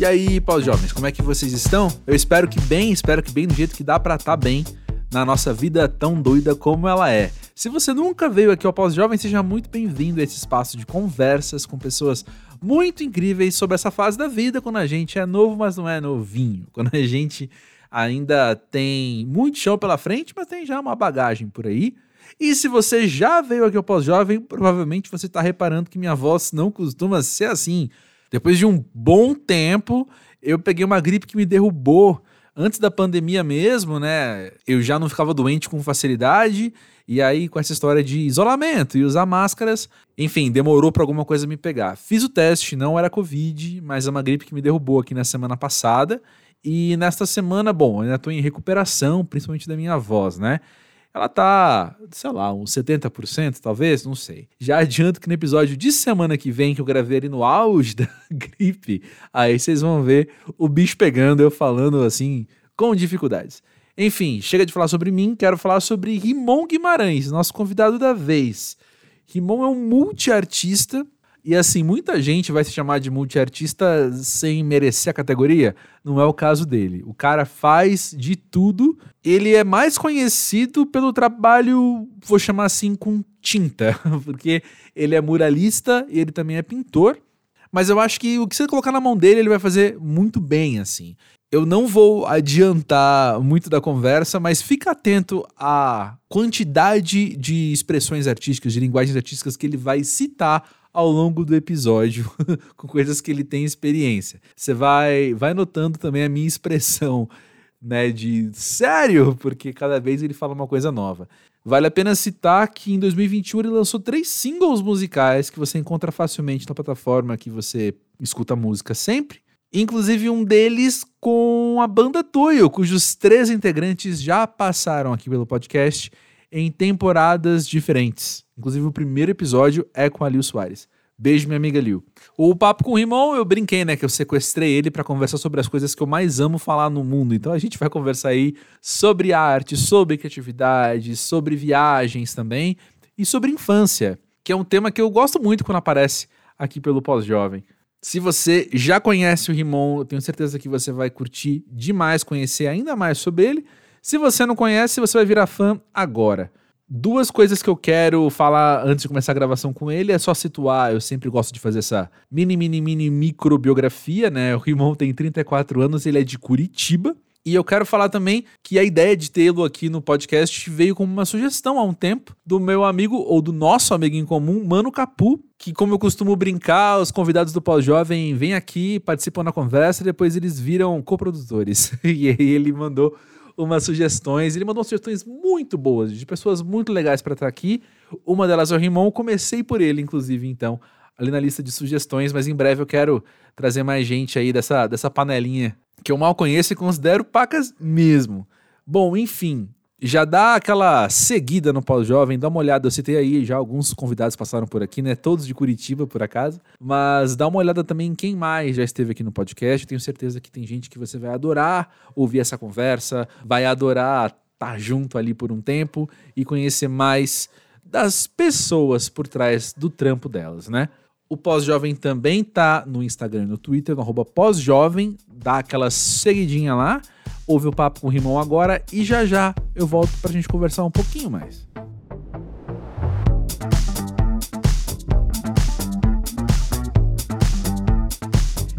E aí, pós-jovens, como é que vocês estão? Eu espero que bem, espero que bem do jeito que dá para estar tá bem na nossa vida tão doida como ela é. Se você nunca veio aqui ao Pós-Jovem, seja muito bem-vindo a esse espaço de conversas com pessoas muito incríveis sobre essa fase da vida quando a gente é novo, mas não é novinho. Quando a gente ainda tem muito chão pela frente, mas tem já uma bagagem por aí. E se você já veio aqui ao Pós-Jovem, provavelmente você está reparando que minha voz não costuma ser assim. Depois de um bom tempo, eu peguei uma gripe que me derrubou. Antes da pandemia mesmo, né? Eu já não ficava doente com facilidade. E aí, com essa história de isolamento e usar máscaras, enfim, demorou para alguma coisa me pegar. Fiz o teste, não era Covid, mas é uma gripe que me derrubou aqui na semana passada. E nesta semana, bom, ainda estou em recuperação, principalmente da minha voz, né? Ela tá, sei lá, uns 70%, talvez, não sei. Já adianto que no episódio de semana que vem, que eu gravei ali no auge da gripe, aí vocês vão ver o bicho pegando, eu falando assim, com dificuldades. Enfim, chega de falar sobre mim, quero falar sobre Rimon Guimarães, nosso convidado da vez. Rimon é um multiartista e assim, muita gente vai se chamar de multiartista sem merecer a categoria. Não é o caso dele. O cara faz de tudo. Ele é mais conhecido pelo trabalho, vou chamar assim, com tinta, porque ele é muralista e ele também é pintor. Mas eu acho que o que você colocar na mão dele, ele vai fazer muito bem, assim. Eu não vou adiantar muito da conversa, mas fica atento à quantidade de expressões artísticas, de linguagens artísticas que ele vai citar ao longo do episódio com coisas que ele tem experiência. Você vai, vai notando também a minha expressão, né, de sério, porque cada vez ele fala uma coisa nova. Vale a pena citar que em 2021 ele lançou três singles musicais que você encontra facilmente na plataforma que você escuta música sempre. Inclusive um deles com a banda Toyo, cujos três integrantes já passaram aqui pelo podcast em temporadas diferentes. Inclusive, o primeiro episódio é com a Lil Soares. Beijo, minha amiga Lil. O papo com o Rimon, eu brinquei, né? Que eu sequestrei ele para conversar sobre as coisas que eu mais amo falar no mundo. Então a gente vai conversar aí sobre arte, sobre criatividade, sobre viagens também e sobre infância, que é um tema que eu gosto muito quando aparece aqui pelo Pós-Jovem. Se você já conhece o Rimon, eu tenho certeza que você vai curtir demais conhecer ainda mais sobre ele. Se você não conhece, você vai virar fã agora. Duas coisas que eu quero falar antes de começar a gravação com ele é só situar. Eu sempre gosto de fazer essa mini, mini, mini microbiografia, né? O Rimon tem 34 anos, ele é de Curitiba. E eu quero falar também que a ideia de tê-lo aqui no podcast veio como uma sugestão há um tempo do meu amigo, ou do nosso amigo em comum, Mano Capu, que, como eu costumo brincar, os convidados do Pós-Jovem vêm aqui, participam da conversa e depois eles viram coprodutores. e aí ele mandou umas sugestões. Ele mandou sugestões muito boas, de pessoas muito legais para estar aqui. Uma delas é o Rimon. Comecei por ele, inclusive, então, ali na lista de sugestões, mas em breve eu quero trazer mais gente aí dessa, dessa panelinha que eu mal conheço e considero pacas mesmo. Bom, enfim, já dá aquela seguida no pós-jovem, dá uma olhada. Eu citei aí já alguns convidados passaram por aqui, né? Todos de Curitiba, por acaso. Mas dá uma olhada também em quem mais já esteve aqui no podcast. tenho certeza que tem gente que você vai adorar ouvir essa conversa, vai adorar estar tá junto ali por um tempo e conhecer mais das pessoas por trás do trampo delas, né? O Pós-Jovem também tá no Instagram e no Twitter, no arroba pós-jovem. Dá aquela seguidinha lá ouve o papo com o Rimão agora e já já eu volto pra gente conversar um pouquinho mais.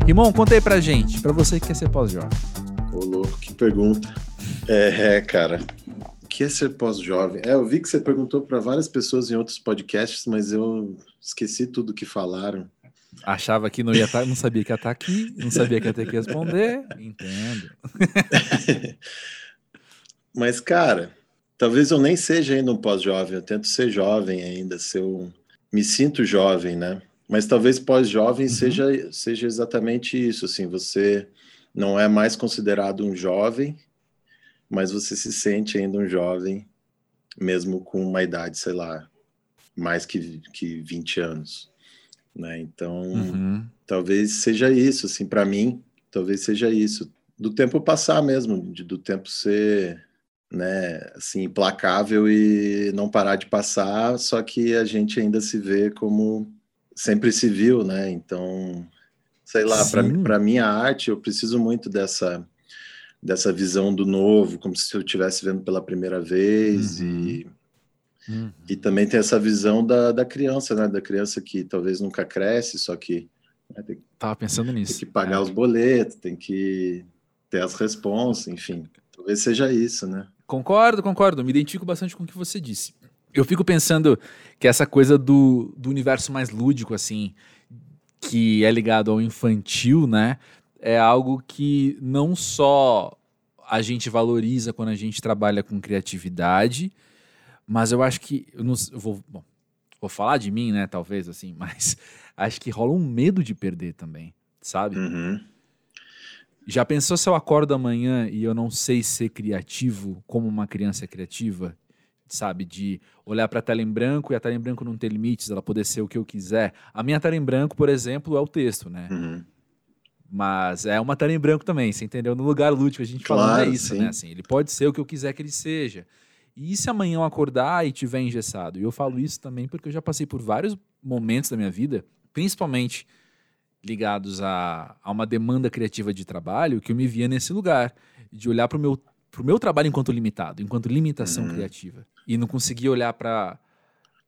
Rimão, conta aí pra gente, pra você que quer ser pós-jovem. Ô, louco, que pergunta. É, é, cara, o que é ser pós-jovem? É, eu vi que você perguntou para várias pessoas em outros podcasts, mas eu esqueci tudo que falaram. Achava que não ia estar, tá, não sabia que ia estar tá aqui, não sabia que ia ter que responder. Entendo. Mas, cara, talvez eu nem seja ainda um pós-jovem, eu tento ser jovem ainda, um... me sinto jovem, né? Mas talvez pós-jovem uhum. seja, seja exatamente isso, assim, você não é mais considerado um jovem, mas você se sente ainda um jovem, mesmo com uma idade, sei lá, mais que, que 20 anos né? Então, uhum. talvez seja isso, assim, para mim, talvez seja isso, do tempo passar mesmo, de, do tempo ser, né, assim, implacável e não parar de passar, só que a gente ainda se vê como sempre se viu, né? Então, sei lá, para minha arte, eu preciso muito dessa dessa visão do novo, como se eu estivesse vendo pela primeira vez uhum. e uhum. e também tem essa visão da, da criança, né, da criança que talvez nunca cresce, só que né, tem, tava pensando nisso, tem que pagar é. os boletos, tem que ter as responsas, enfim, talvez seja isso, né? Concordo, concordo, me identifico bastante com o que você disse. Eu fico pensando que essa coisa do, do universo mais lúdico, assim, que é ligado ao infantil, né? É algo que não só a gente valoriza quando a gente trabalha com criatividade, mas eu acho que. Eu, não, eu vou, bom, vou falar de mim, né? Talvez, assim, mas acho que rola um medo de perder também, sabe? Uhum. Já pensou se eu acordo amanhã e eu não sei ser criativo como uma criança criativa? sabe? De olhar para a tela em branco e a tela em branco não ter limites, ela poder ser o que eu quiser. A minha tela em branco, por exemplo, é o texto, né? Uhum. Mas é uma tela em branco também, você entendeu? No lugar lúdico, a gente claro, falando é isso, sim. né? Assim, ele pode ser o que eu quiser que ele seja. E se amanhã eu acordar e tiver engessado? E eu falo isso também porque eu já passei por vários momentos da minha vida, principalmente ligados a, a uma demanda criativa de trabalho, que eu me via nesse lugar, de olhar para o meu pro meu trabalho enquanto limitado, enquanto limitação uhum. criativa. E não conseguir olhar para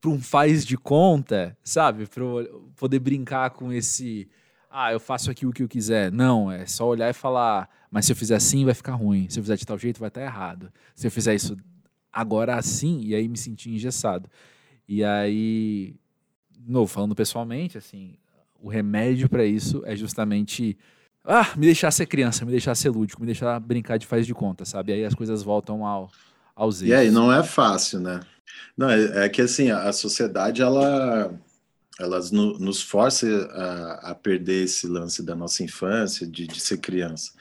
um faz de conta, sabe? Para poder brincar com esse. Ah, eu faço aqui o que eu quiser. Não, é só olhar e falar. Mas se eu fizer assim, vai ficar ruim. Se eu fizer de tal jeito, vai estar errado. Se eu fizer isso agora assim, e aí me sentir engessado. E aí, novo, falando pessoalmente, assim, o remédio para isso é justamente ah, me deixar ser criança, me deixar ser lúdico, me deixar brincar de faz de conta, sabe? Aí as coisas voltam ao, aos eixos. E aí, não é fácil, né? Não, é, é que assim, a sociedade, ela, ela no, nos força a, a, perder esse lance da nossa infância, de, de ser criança.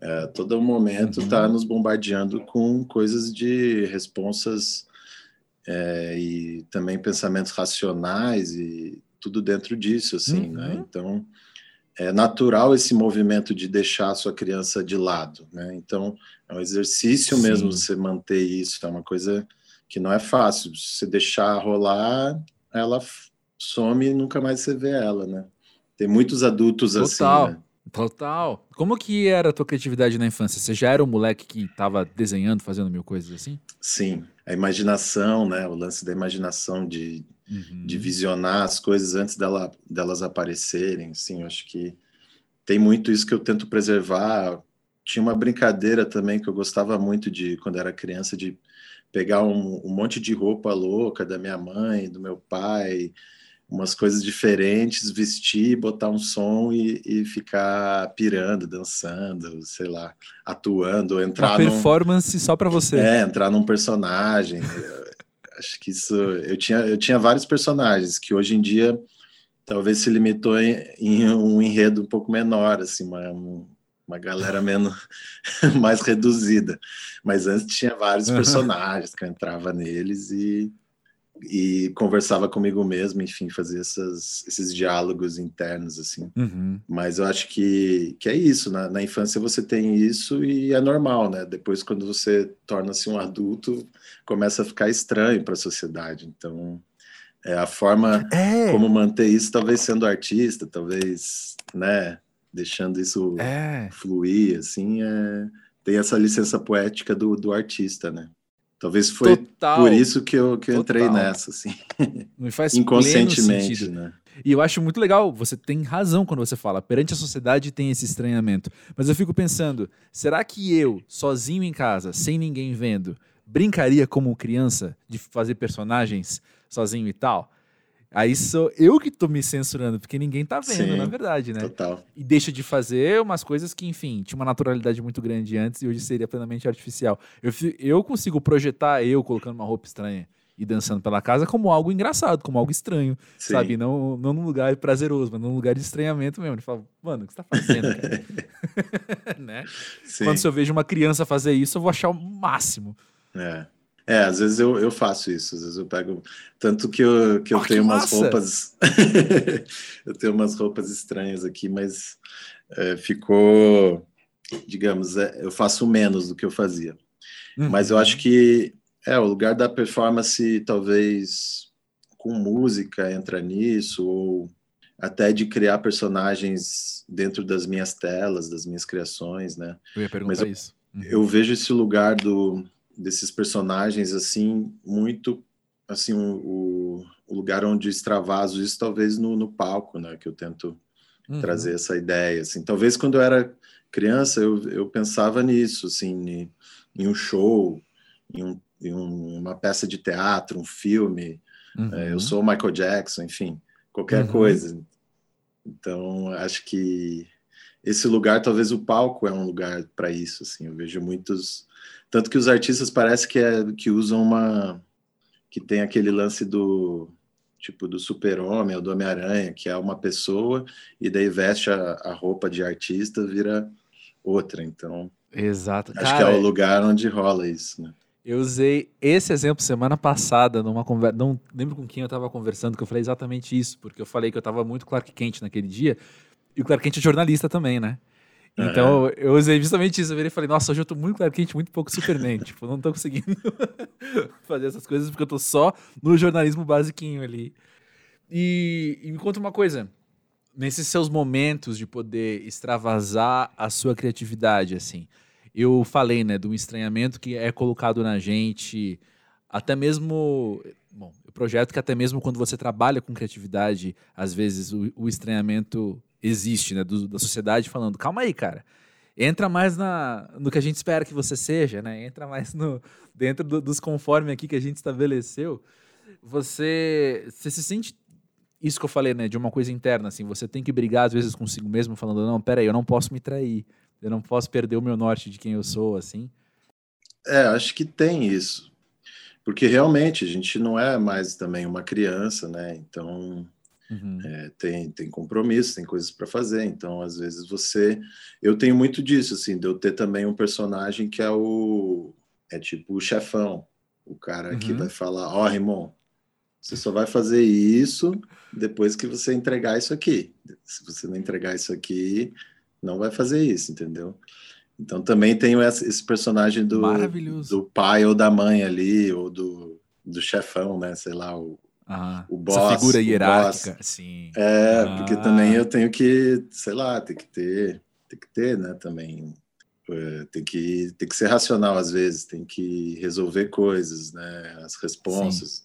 É, todo momento está uhum. nos bombardeando com coisas de responsas é, e também pensamentos racionais e tudo dentro disso, assim, né? uhum. né? Então, é natural esse movimento de deixar a sua criança de lado, né? Então, é um exercício Sim. mesmo você manter isso, é uma coisa que não é fácil. Se você deixar rolar, ela some e nunca mais você vê ela, né? Tem muitos adultos Total. assim, Total. Né? Total. Como que era a tua criatividade na infância? Você já era um moleque que estava desenhando, fazendo mil coisas assim? Sim, a imaginação, né? O lance da imaginação de uhum. de visionar as coisas antes dela, delas aparecerem. Sim, eu acho que tem muito isso que eu tento preservar. Tinha uma brincadeira também que eu gostava muito de quando era criança de pegar um, um monte de roupa louca da minha mãe, do meu pai, umas coisas diferentes, vestir, botar um som e, e, ficar pirando, dançando, sei lá, atuando, entrar uma performance num, só para você. É, entrar num personagem. Acho que isso. Eu tinha, eu tinha vários personagens que hoje em dia talvez se limitou em, em um enredo um pouco menor, assim, uma, uma galera menos mais reduzida. Mas antes tinha vários personagens que eu entrava neles e e conversava comigo mesmo, enfim, fazia essas, esses diálogos internos, assim. Uhum. Mas eu acho que, que é isso, na, na infância você tem isso e é normal, né? Depois, quando você torna-se um adulto, começa a ficar estranho para a sociedade. Então, é a forma é. como manter isso, talvez sendo artista, talvez, né, deixando isso é. fluir, assim, é, tem essa licença poética do, do artista, né? Talvez foi Total. por isso que eu, que eu entrei nessa, assim. Me faz Inconscientemente, né? E eu acho muito legal, você tem razão quando você fala, perante a sociedade tem esse estranhamento. Mas eu fico pensando, será que eu, sozinho em casa, sem ninguém vendo, brincaria como criança de fazer personagens sozinho e tal? Aí sou eu que tô me censurando, porque ninguém tá vendo, Sim, na verdade, né? Total. E deixa de fazer umas coisas que, enfim, tinha uma naturalidade muito grande antes e hoje seria plenamente artificial. Eu, eu consigo projetar eu colocando uma roupa estranha e dançando pela casa como algo engraçado, como algo estranho, Sim. sabe? Não, não num lugar prazeroso, mas num lugar de estranhamento mesmo. Ele fala, mano, o que você tá fazendo, cara? né? Quando eu vejo uma criança fazer isso, eu vou achar o máximo. É. É, às vezes eu, eu faço isso, às vezes eu pego. Tanto que eu, que eu oh, tenho que umas roupas. eu tenho umas roupas estranhas aqui, mas é, ficou. Digamos, é, eu faço menos do que eu fazia. Uhum. Mas eu acho que é o lugar da performance, talvez com música entra nisso, ou até de criar personagens dentro das minhas telas, das minhas criações, né? Eu ia perguntar Mas isso. Uhum. Eu vejo esse lugar do, desses personagens assim muito assim o, o lugar onde extravaso isso talvez no, no palco, né? Que eu tento uhum. trazer essa ideia, assim. Talvez quando eu era criança eu, eu pensava nisso, assim, em, em um show, em, um, em um, uma peça de teatro, um filme. Uhum. É, eu uhum. sou o Michael Jackson, enfim, qualquer uhum. coisa. Então, acho que esse lugar, talvez o palco é um lugar para isso, assim. Eu vejo muitos, tanto que os artistas parece que é que usam uma que tem aquele lance do tipo do super-homem ou do Homem-Aranha, que é uma pessoa e daí veste a, a, roupa de artista, vira outra. Então, Exato. Acho Cara, que é o lugar onde rola isso, né? Eu usei esse exemplo semana passada numa conversa, não lembro com quem eu estava conversando, que eu falei exatamente isso, porque eu falei que eu estava muito Clark Kent naquele dia, e o Clark Kent é jornalista também, né? Então uhum. eu usei justamente isso. Eu e falei, nossa, hoje eu tô muito Clark Kent, muito pouco Superman. tipo, não tô conseguindo fazer essas coisas porque eu tô só no jornalismo basiquinho ali. E, e me conta uma coisa. Nesses seus momentos de poder extravasar a sua criatividade, assim, eu falei, né, do estranhamento que é colocado na gente, até mesmo. Projeto que até mesmo quando você trabalha com criatividade, às vezes o, o estranhamento existe, né, do, da sociedade falando, calma aí, cara, entra mais na, no que a gente espera que você seja, né, entra mais no, dentro do, dos conformes aqui que a gente estabeleceu, você, você se sente isso que eu falei, né, de uma coisa interna, assim, você tem que brigar às vezes consigo mesmo, falando, não, peraí, eu não posso me trair, eu não posso perder o meu norte de quem eu sou, assim. É, acho que tem isso, porque realmente a gente não é mais também uma criança, né, então Uhum. É, tem, tem compromisso, tem coisas para fazer. Então, às vezes você. Eu tenho muito disso, assim, de eu ter também um personagem que é o. É tipo o chefão, o cara uhum. que vai falar: Ó, oh, Rimon, você só vai fazer isso depois que você entregar isso aqui. Se você não entregar isso aqui, não vai fazer isso, entendeu? Então também tenho esse personagem do, do pai ou da mãe ali, ou do, do chefão, né? Sei lá, o, ah, o boss. Essa figura hierárquica, sim. É, ah. porque também eu tenho que, sei lá, tem que ter, tem que ter, né, também. É, tem que, tem que ser racional às vezes, tem que resolver coisas, né, as respostas, sim.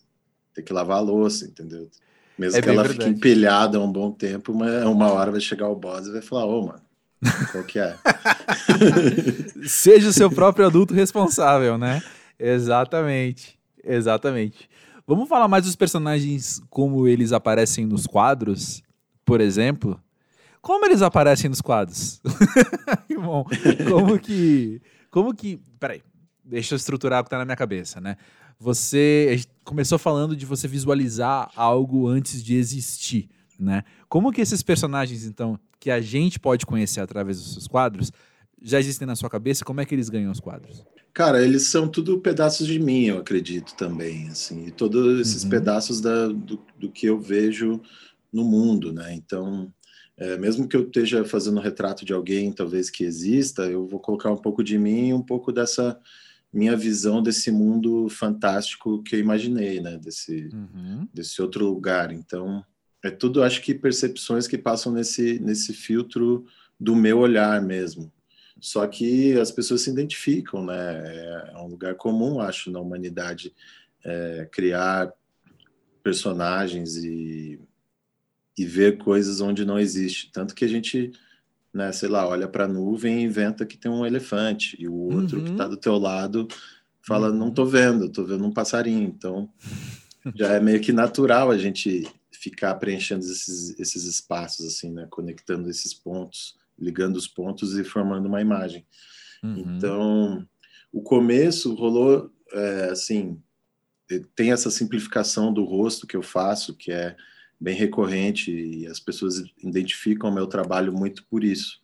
tem que lavar a louça, entendeu? Mesmo é que ela verdade. fique empilhada um bom tempo, mas uma hora vai chegar o boss e vai falar, ô, mano, qual que é? Seja o seu próprio adulto responsável, né? Exatamente, exatamente. Vamos falar mais dos personagens como eles aparecem nos quadros, por exemplo? Como eles aparecem nos quadros? Bom, como que. Como que. Peraí, deixa eu estruturar o que tá na minha cabeça, né? Você começou falando de você visualizar algo antes de existir, né? Como que esses personagens, então, que a gente pode conhecer através dos seus quadros, já existem na sua cabeça? Como é que eles ganham os quadros? Cara, eles são tudo pedaços de mim, eu acredito também, assim, e todos esses uhum. pedaços da, do, do, que eu vejo no mundo, né? Então, é, mesmo que eu esteja fazendo um retrato de alguém, talvez que exista, eu vou colocar um pouco de mim, um pouco dessa minha visão desse mundo fantástico que eu imaginei, né? Desse, uhum. desse outro lugar. Então, é tudo, acho que percepções que passam nesse nesse filtro do meu olhar mesmo. Só que as pessoas se identificam, né? É um lugar comum, acho, na humanidade é, criar personagens e, e ver coisas onde não existe. Tanto que a gente, né, sei lá, olha para a nuvem e inventa que tem um elefante, e o outro uhum. que está do teu lado fala, uhum. não estou vendo, estou vendo um passarinho. Então, já é meio que natural a gente ficar preenchendo esses, esses espaços, assim, né? Conectando esses pontos ligando os pontos e formando uma imagem. Uhum. Então, o começo rolou é, assim, tem essa simplificação do rosto que eu faço, que é bem recorrente e as pessoas identificam o meu trabalho muito por isso.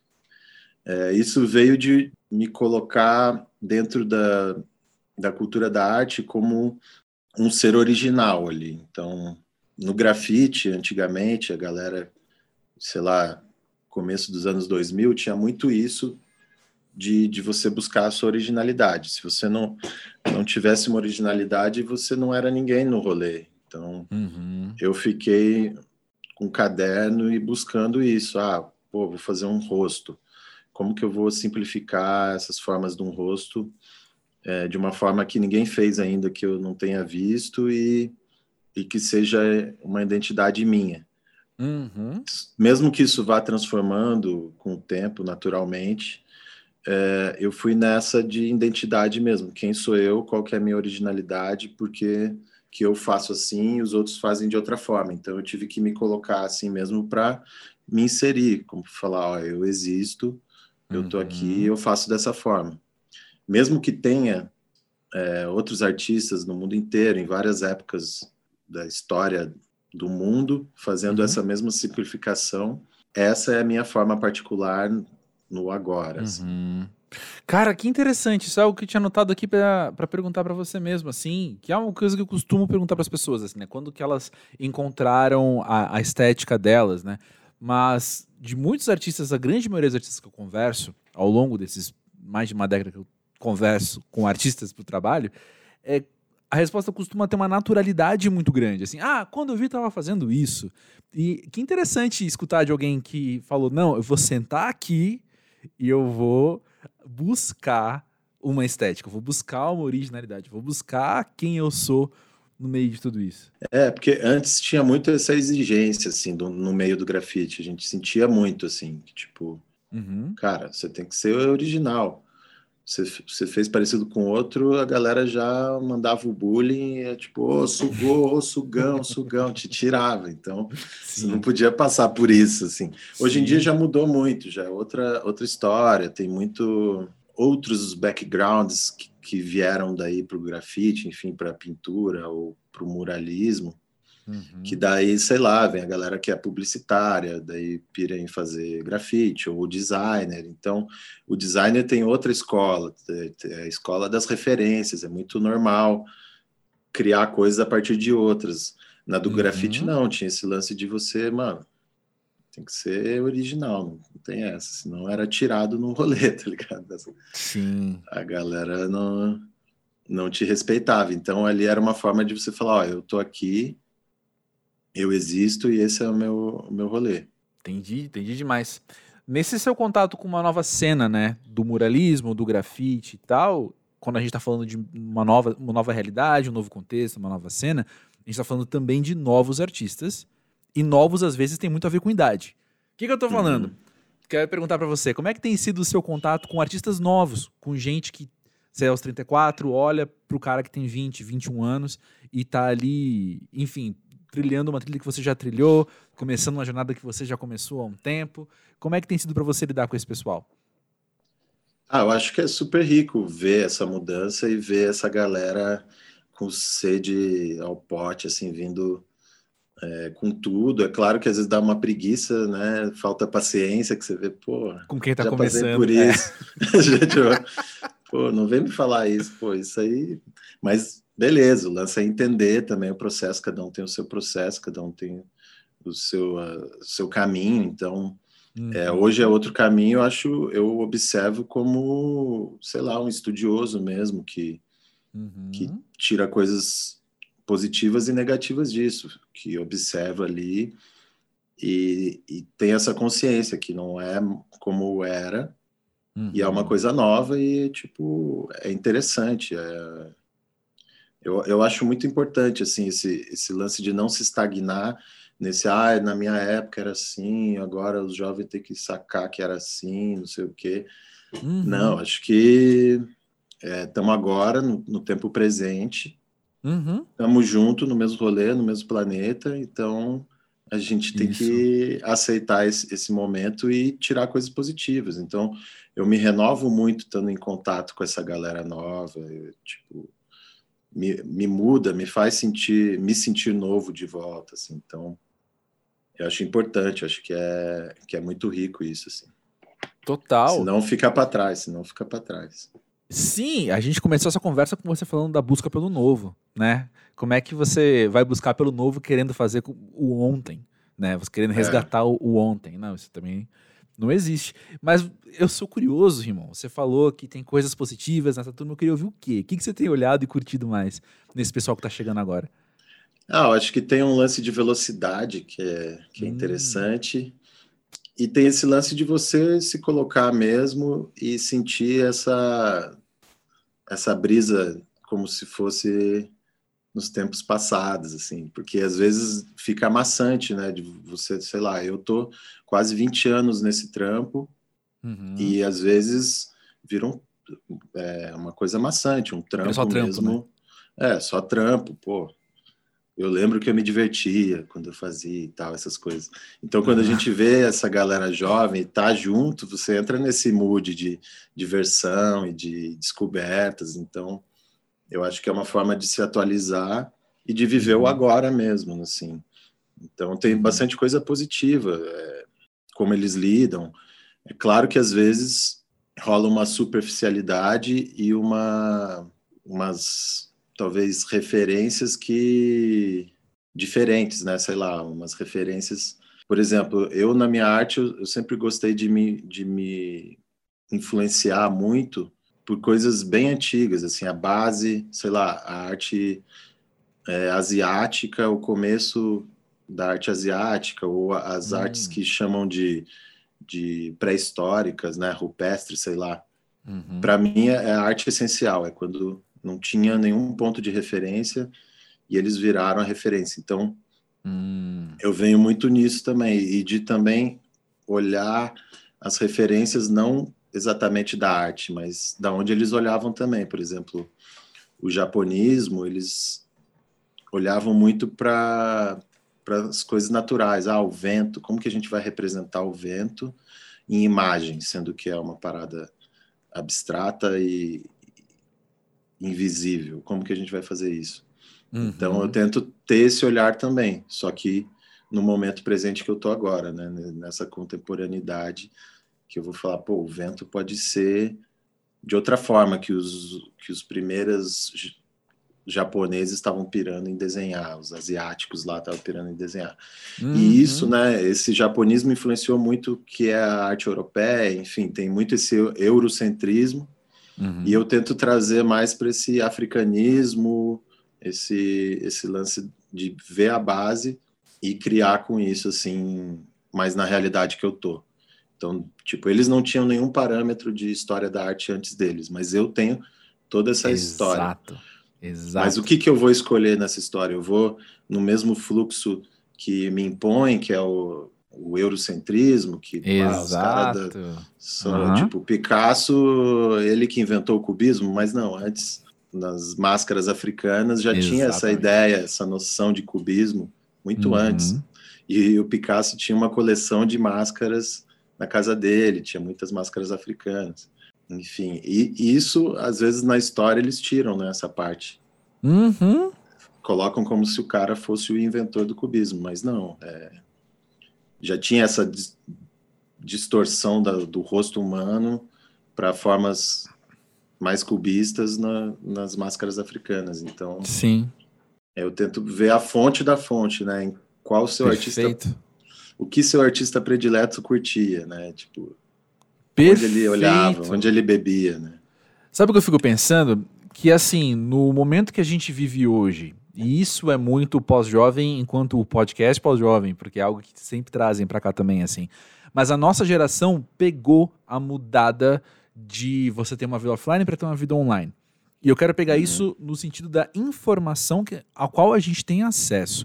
É, isso veio de me colocar dentro da, da cultura da arte como um ser original ali. Então, no grafite, antigamente, a galera, sei lá, começo dos anos 2000, tinha muito isso de, de você buscar a sua originalidade. Se você não, não tivesse uma originalidade, você não era ninguém no rolê. Então, uhum. eu fiquei um caderno e buscando isso. Ah, pô, vou fazer um rosto. Como que eu vou simplificar essas formas de um rosto é, de uma forma que ninguém fez ainda, que eu não tenha visto e, e que seja uma identidade minha. Uhum. Mesmo que isso vá transformando com o tempo, naturalmente, é, eu fui nessa de identidade mesmo. Quem sou eu? Qual que é a minha originalidade? Porque que eu faço assim e os outros fazem de outra forma. Então eu tive que me colocar assim mesmo para me inserir, como falar, ó, eu existo, eu tô aqui, uhum. eu faço dessa forma. Mesmo que tenha é, outros artistas no mundo inteiro, em várias épocas da história do mundo, fazendo uhum. essa mesma simplificação, essa é a minha forma particular no agora. Assim. Uhum. Cara, que interessante. Isso é algo que eu tinha anotado aqui para perguntar para você mesmo, assim, que é uma coisa que eu costumo perguntar para as pessoas, assim, né? Quando que elas encontraram a, a, estética delas, né? Mas de muitos artistas, a grande maioria dos artistas que eu converso ao longo desses mais de uma década que eu converso com artistas para o trabalho, é a resposta costuma ter uma naturalidade muito grande. Assim, ah, quando eu vi, estava fazendo isso. E que interessante escutar de alguém que falou: não, eu vou sentar aqui e eu vou buscar uma estética, vou buscar uma originalidade, vou buscar quem eu sou no meio de tudo isso. É, porque antes tinha muito essa exigência, assim, do, no meio do grafite. A gente sentia muito, assim, que, tipo, uhum. cara, você tem que ser original. Você, você fez parecido com outro, a galera já mandava o bullying, é tipo, ô, oh, sugou, oh, sugão, sugão, te tirava. Então, Sim. você não podia passar por isso, assim. Hoje Sim. em dia já mudou muito, já é outra, outra história, tem muito outros backgrounds que, que vieram daí para o grafite, enfim, para a pintura ou para o muralismo. Uhum. Que daí, sei lá, vem a galera que é publicitária, daí pira em fazer grafite, ou designer. Então, o designer tem outra escola, é a escola das referências, é muito normal criar coisas a partir de outras. Na do uhum. grafite, não, tinha esse lance de você, mano, tem que ser original, não tem essa, senão era tirado no rolê, tá ligado? Sim. A galera não, não te respeitava. Então, ali era uma forma de você falar: ó, eu tô aqui eu existo e esse é o meu, meu rolê. Entendi, entendi demais. Nesse seu contato com uma nova cena, né, do muralismo, do grafite e tal, quando a gente está falando de uma nova, uma nova realidade, um novo contexto, uma nova cena, a gente está falando também de novos artistas. E novos, às vezes, tem muito a ver com idade. O que, que eu estou falando? Uhum. Quero perguntar para você, como é que tem sido o seu contato com artistas novos, com gente que, sei aos 34, olha para o cara que tem 20, 21 anos e tá ali, enfim, trilhando uma trilha que você já trilhou, começando uma jornada que você já começou há um tempo. Como é que tem sido para você lidar com esse pessoal? Ah, eu acho que é super rico ver essa mudança e ver essa galera com sede ao pote, assim, vindo é, com tudo. É claro que às vezes dá uma preguiça, né? Falta paciência, que você vê, pô. Com quem tá já começando. por é. isso. É. pô, não vem me falar isso, pô, isso aí. Mas beleza, o lance é entender também o processo, cada um tem o seu processo, cada um tem o seu, uh, seu caminho, então uhum. é, hoje é outro caminho, eu acho, eu observo como, sei lá, um estudioso mesmo, que, uhum. que tira coisas positivas e negativas disso, que observa ali e, e tem essa consciência que não é como era, uhum. e é uma uhum. coisa nova e, tipo, é interessante, é eu, eu acho muito importante assim esse, esse lance de não se estagnar nesse ah, na minha época era assim, agora os jovens têm que sacar que era assim, não sei o quê. Uhum. Não, acho que estamos é, agora no, no, tempo presente, estamos uhum. juntos no mesmo rolê, no mesmo planeta, então a gente tem Isso. que aceitar esse, esse, momento e tirar coisas positivas. Então eu me renovo muito estando em contato com essa galera nova, eu, tipo me, me muda, me faz sentir, me sentir novo de volta, assim. Então, eu acho importante, acho que é que é muito rico isso, assim. Total. Se não fica para trás, se não fica para trás. Sim, a gente começou essa conversa com você falando da busca pelo novo, né? Como é que você vai buscar pelo novo querendo fazer o ontem, né? Você querendo é. resgatar é. o, o ontem. Não, isso também não existe. Mas eu sou curioso, irmão. Você falou que tem coisas positivas nessa turma. Eu queria ouvir o quê? O que, que você tem olhado e curtido mais nesse pessoal que está chegando agora? Ah, eu acho que tem um lance de velocidade que é, que é hum. interessante. E tem esse lance de você se colocar mesmo e sentir essa, essa brisa como se fosse nos tempos passados, assim, porque às vezes fica amassante, né, de você, sei lá, eu tô quase 20 anos nesse trampo uhum. e às vezes vira um, é, uma coisa amassante, um trampo, é só trampo mesmo. Né? É, só trampo, pô. Eu lembro que eu me divertia quando eu fazia e tal, essas coisas. Então, quando a gente vê essa galera jovem e tá junto, você entra nesse mood de diversão e de descobertas. Então, eu acho que é uma forma de se atualizar e de viver o uhum. agora mesmo, assim. Então tem uhum. bastante coisa positiva, é, como eles lidam. É claro que às vezes rola uma superficialidade e uma umas talvez referências que diferentes, né? Sei lá, umas referências. Por exemplo, eu na minha arte eu, eu sempre gostei de me de me influenciar muito por coisas bem antigas, assim, a base, sei lá, a arte é, asiática, o começo da arte asiática, ou as hum. artes que chamam de, de pré-históricas, né, rupestres, sei lá. Uhum. Para mim é, é a arte essencial, é quando não tinha nenhum ponto de referência e eles viraram a referência. Então, hum. eu venho muito nisso também, e de também olhar as referências não exatamente da arte, mas da onde eles olhavam também. Por exemplo, o japonismo, eles olhavam muito para as coisas naturais. Ah, o vento, como que a gente vai representar o vento em imagem, sendo que é uma parada abstrata e invisível. Como que a gente vai fazer isso? Uhum. Então eu tento ter esse olhar também, só que no momento presente que eu tô agora, né, nessa contemporaneidade que eu vou falar, pô, o vento pode ser de outra forma que os, que os primeiros japoneses estavam pirando em desenhar, os asiáticos lá estavam pirando em desenhar. Uhum. E isso, né, esse japonismo influenciou muito que é a arte europeia, enfim, tem muito esse eurocentrismo, uhum. e eu tento trazer mais para esse africanismo, esse, esse lance de ver a base e criar com isso, assim, mais na realidade que eu tô. Então, tipo, eles não tinham nenhum parâmetro de história da arte antes deles, mas eu tenho toda essa Exato. história. Exato. Exato. Mas o que, que eu vou escolher nessa história? Eu vou no mesmo fluxo que me impõe, que é o, o eurocentrismo, que os caras são uhum. tipo Picasso, ele que inventou o cubismo, mas não, antes nas máscaras africanas já Exatamente. tinha essa ideia, essa noção de cubismo muito uhum. antes. E o Picasso tinha uma coleção de máscaras na casa dele, tinha muitas máscaras africanas. Enfim, e, isso, às vezes, na história eles tiram né, essa parte. Uhum. Colocam como se o cara fosse o inventor do cubismo, mas não. É, já tinha essa distorção da, do rosto humano para formas mais cubistas na, nas máscaras africanas. Então, sim, eu tento ver a fonte da fonte, né? Em qual o seu Perfeito. artista o que seu artista predileto curtia, né? Tipo, Perfeito. onde ele olhava, onde ele bebia, né? Sabe o que eu fico pensando? Que assim, no momento que a gente vive hoje, e isso é muito pós-jovem, enquanto o podcast pós-jovem, porque é algo que sempre trazem para cá também, assim. Mas a nossa geração pegou a mudada de você ter uma vida offline para ter uma vida online. E eu quero pegar uhum. isso no sentido da informação que, a qual a gente tem acesso.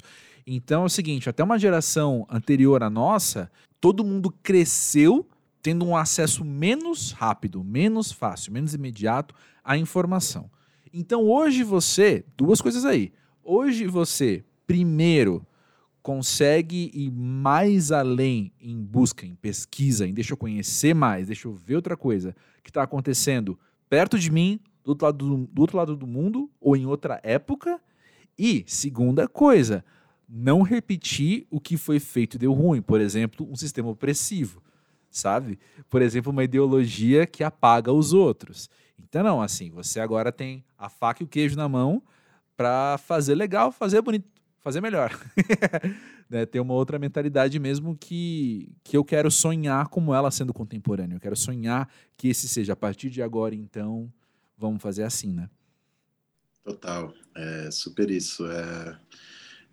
Então é o seguinte, até uma geração anterior à nossa, todo mundo cresceu tendo um acesso menos rápido, menos fácil, menos imediato à informação. Então hoje você, duas coisas aí. Hoje você, primeiro, consegue ir mais além em busca, em pesquisa, em deixa eu conhecer mais, deixa eu ver outra coisa que está acontecendo perto de mim, do outro, lado do, do outro lado do mundo ou em outra época. E, segunda coisa, não repetir o que foi feito e deu ruim. Por exemplo, um sistema opressivo, sabe? Por exemplo, uma ideologia que apaga os outros. Então, não, assim, você agora tem a faca e o queijo na mão para fazer legal, fazer bonito, fazer melhor. né? Ter uma outra mentalidade mesmo que, que eu quero sonhar como ela sendo contemporânea. Eu quero sonhar que esse seja a partir de agora, então, vamos fazer assim, né? Total, é super isso. É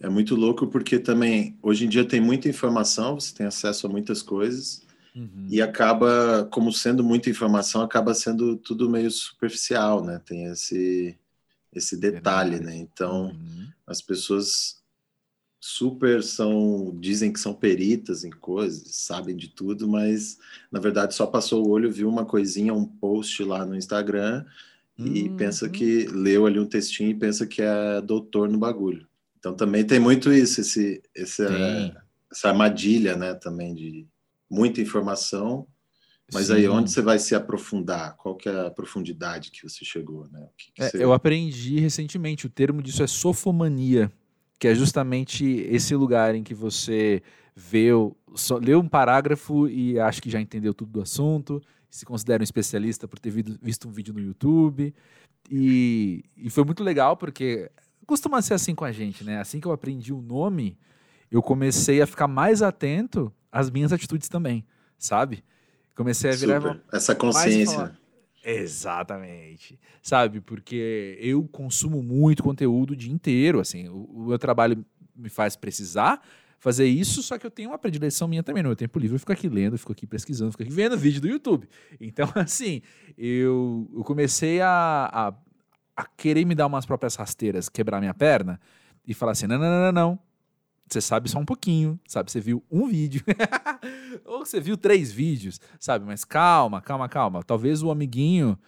é muito louco porque também hoje em dia tem muita informação, você tem acesso a muitas coisas uhum. e acaba, como sendo muita informação, acaba sendo tudo meio superficial, né? Tem esse esse detalhe, né? Então uhum. as pessoas super são dizem que são peritas em coisas, sabem de tudo, mas na verdade só passou o olho, viu uma coisinha, um post lá no Instagram e uhum. pensa que leu ali um textinho e pensa que é doutor no bagulho. Então também tem muito isso, esse, esse essa armadilha, né, também de muita informação, mas Sim. aí onde você vai se aprofundar? Qual que é a profundidade que você chegou, né? Que que é, você... Eu aprendi recentemente, o termo disso é sofomania, que é justamente esse lugar em que você vê, só, lê um parágrafo e acha que já entendeu tudo do assunto, se considera um especialista por ter visto um vídeo no YouTube. E, e foi muito legal porque costuma ser assim com a gente, né? Assim que eu aprendi o nome, eu comecei a ficar mais atento às minhas atitudes também, sabe? Comecei a virar. Super. Essa consciência. Exatamente. Sabe? Porque eu consumo muito conteúdo o dia inteiro, assim. O, o, meu trabalho me faz precisar fazer isso, só que eu tenho uma predileção minha também. No meu tempo livre eu fico aqui lendo, fico aqui pesquisando, fico aqui vendo vídeo do YouTube. Então, assim, eu, eu comecei a, a a querer me dar umas próprias rasteiras, quebrar minha perna e falar assim: não, não, não, não, não. Você sabe só um pouquinho, sabe? Você viu um vídeo, ou você viu três vídeos, sabe? Mas calma, calma, calma. Talvez o amiguinho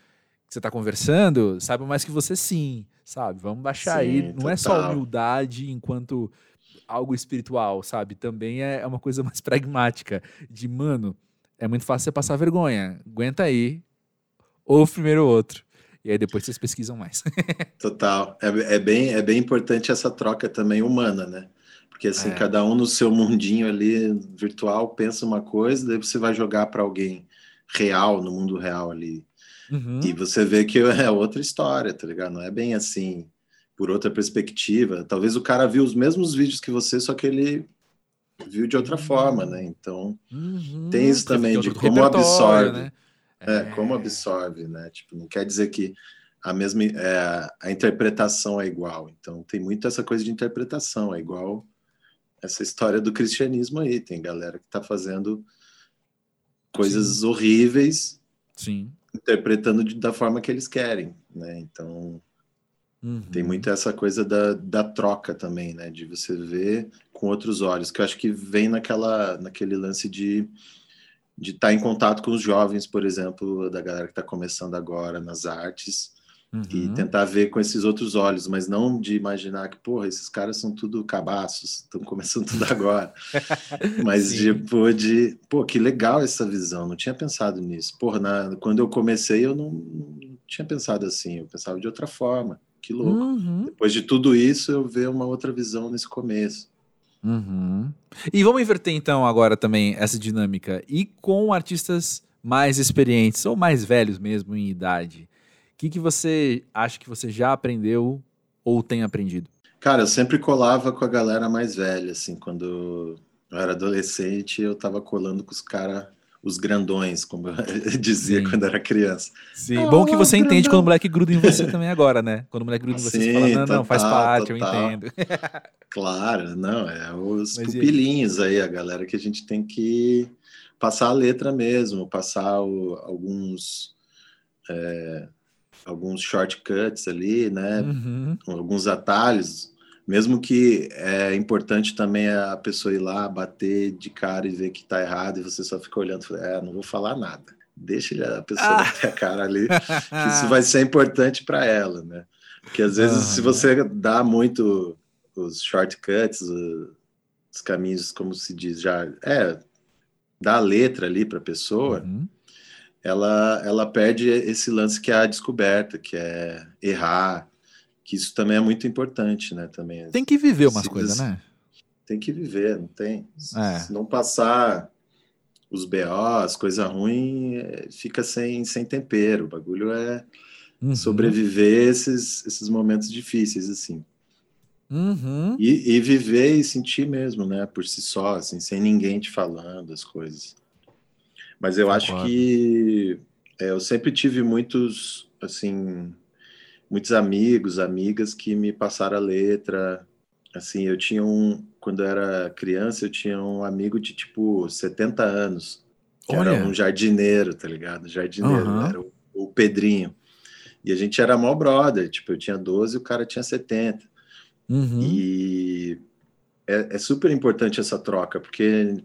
que você está conversando saiba mais que você sim, sabe? Vamos baixar sim, aí. Não total. é só humildade enquanto algo espiritual, sabe? Também é uma coisa mais pragmática. De, mano, é muito fácil você passar vergonha. Aguenta aí. Ou primeiro o outro. E aí depois vocês pesquisam mais. Total. É, é, bem, é bem importante essa troca também humana, né? Porque assim, é. cada um no seu mundinho ali virtual pensa uma coisa, daí você vai jogar para alguém real, no mundo real ali. Uhum. E você vê que é outra história, tá ligado? Não é bem assim, por outra perspectiva. Talvez o cara viu os mesmos vídeos que você, só que ele viu de outra uhum. forma, né? Então, uhum. tem isso também de como absorve. Né? É, como absorve, né? Tipo, não quer dizer que a mesma é, a interpretação é igual. Então tem muito essa coisa de interpretação, é igual essa história do cristianismo aí. Tem galera que está fazendo coisas Sim. horríveis, Sim. interpretando de, da forma que eles querem, né? Então uhum. tem muito essa coisa da, da troca também, né? De você ver com outros olhos, que eu acho que vem naquela naquele lance de de estar tá em contato com os jovens, por exemplo, da galera que está começando agora nas artes, uhum. e tentar ver com esses outros olhos, mas não de imaginar que, porra, esses caras são tudo cabaços, estão começando tudo agora. mas tipo, de, pô, que legal essa visão, não tinha pensado nisso. Porra, na, quando eu comecei, eu não, não, tinha pensado assim, eu pensava de outra forma. Que louco. Uhum. Depois de tudo isso, eu ver uma outra visão nesse começo. Uhum. E vamos inverter então agora também essa dinâmica. E com artistas mais experientes ou mais velhos mesmo em idade, o que, que você acha que você já aprendeu ou tem aprendido? Cara, eu sempre colava com a galera mais velha, assim, quando eu era adolescente, eu tava colando com os caras os grandões, como eu dizia Sim. quando era criança. Sim, oh, bom que você grandão. entende quando o moleque gruda em você também agora, né? Quando o moleque gruda em você, Sim, você fala, não, total, não, faz parte, total. eu entendo. claro, não, é os Mas pupilinhos aí? a galera que a gente tem que passar a letra mesmo, passar o, alguns... É, alguns shortcuts ali, né? Uhum. Alguns atalhos, mesmo que é importante também a pessoa ir lá, bater de cara e ver que tá errado, e você só fica olhando e é, não vou falar nada. Deixa a pessoa ah. bater a cara ali, que isso vai ser importante para ela, né? Porque às vezes, uhum. se você dá muito os shortcuts, os caminhos, como se diz, já é dá a letra ali para a pessoa, uhum. ela, ela perde esse lance que é a descoberta, que é errar, que isso também é muito importante, né? Também tem que viver umas coisas, né? Tem que viver, não tem. É. Se não passar os BO, as coisas ruins, é, fica sem, sem tempero. O bagulho é uhum. sobreviver esses, esses momentos difíceis, assim. Uhum. E, e, viver e sentir mesmo, né? Por si só, assim, sem ninguém te falando as coisas. Mas eu acho que é, eu sempre tive muitos, assim, muitos amigos, amigas que me passaram a letra, Assim, eu tinha um. Quando eu era criança, eu tinha um amigo de tipo 70 anos, que Olha. era um jardineiro, tá ligado? Jardineiro, Aham. era o, o Pedrinho. E a gente era mó brother, tipo, eu tinha 12 e o cara tinha 70. Uhum. E é, é super importante essa troca, porque,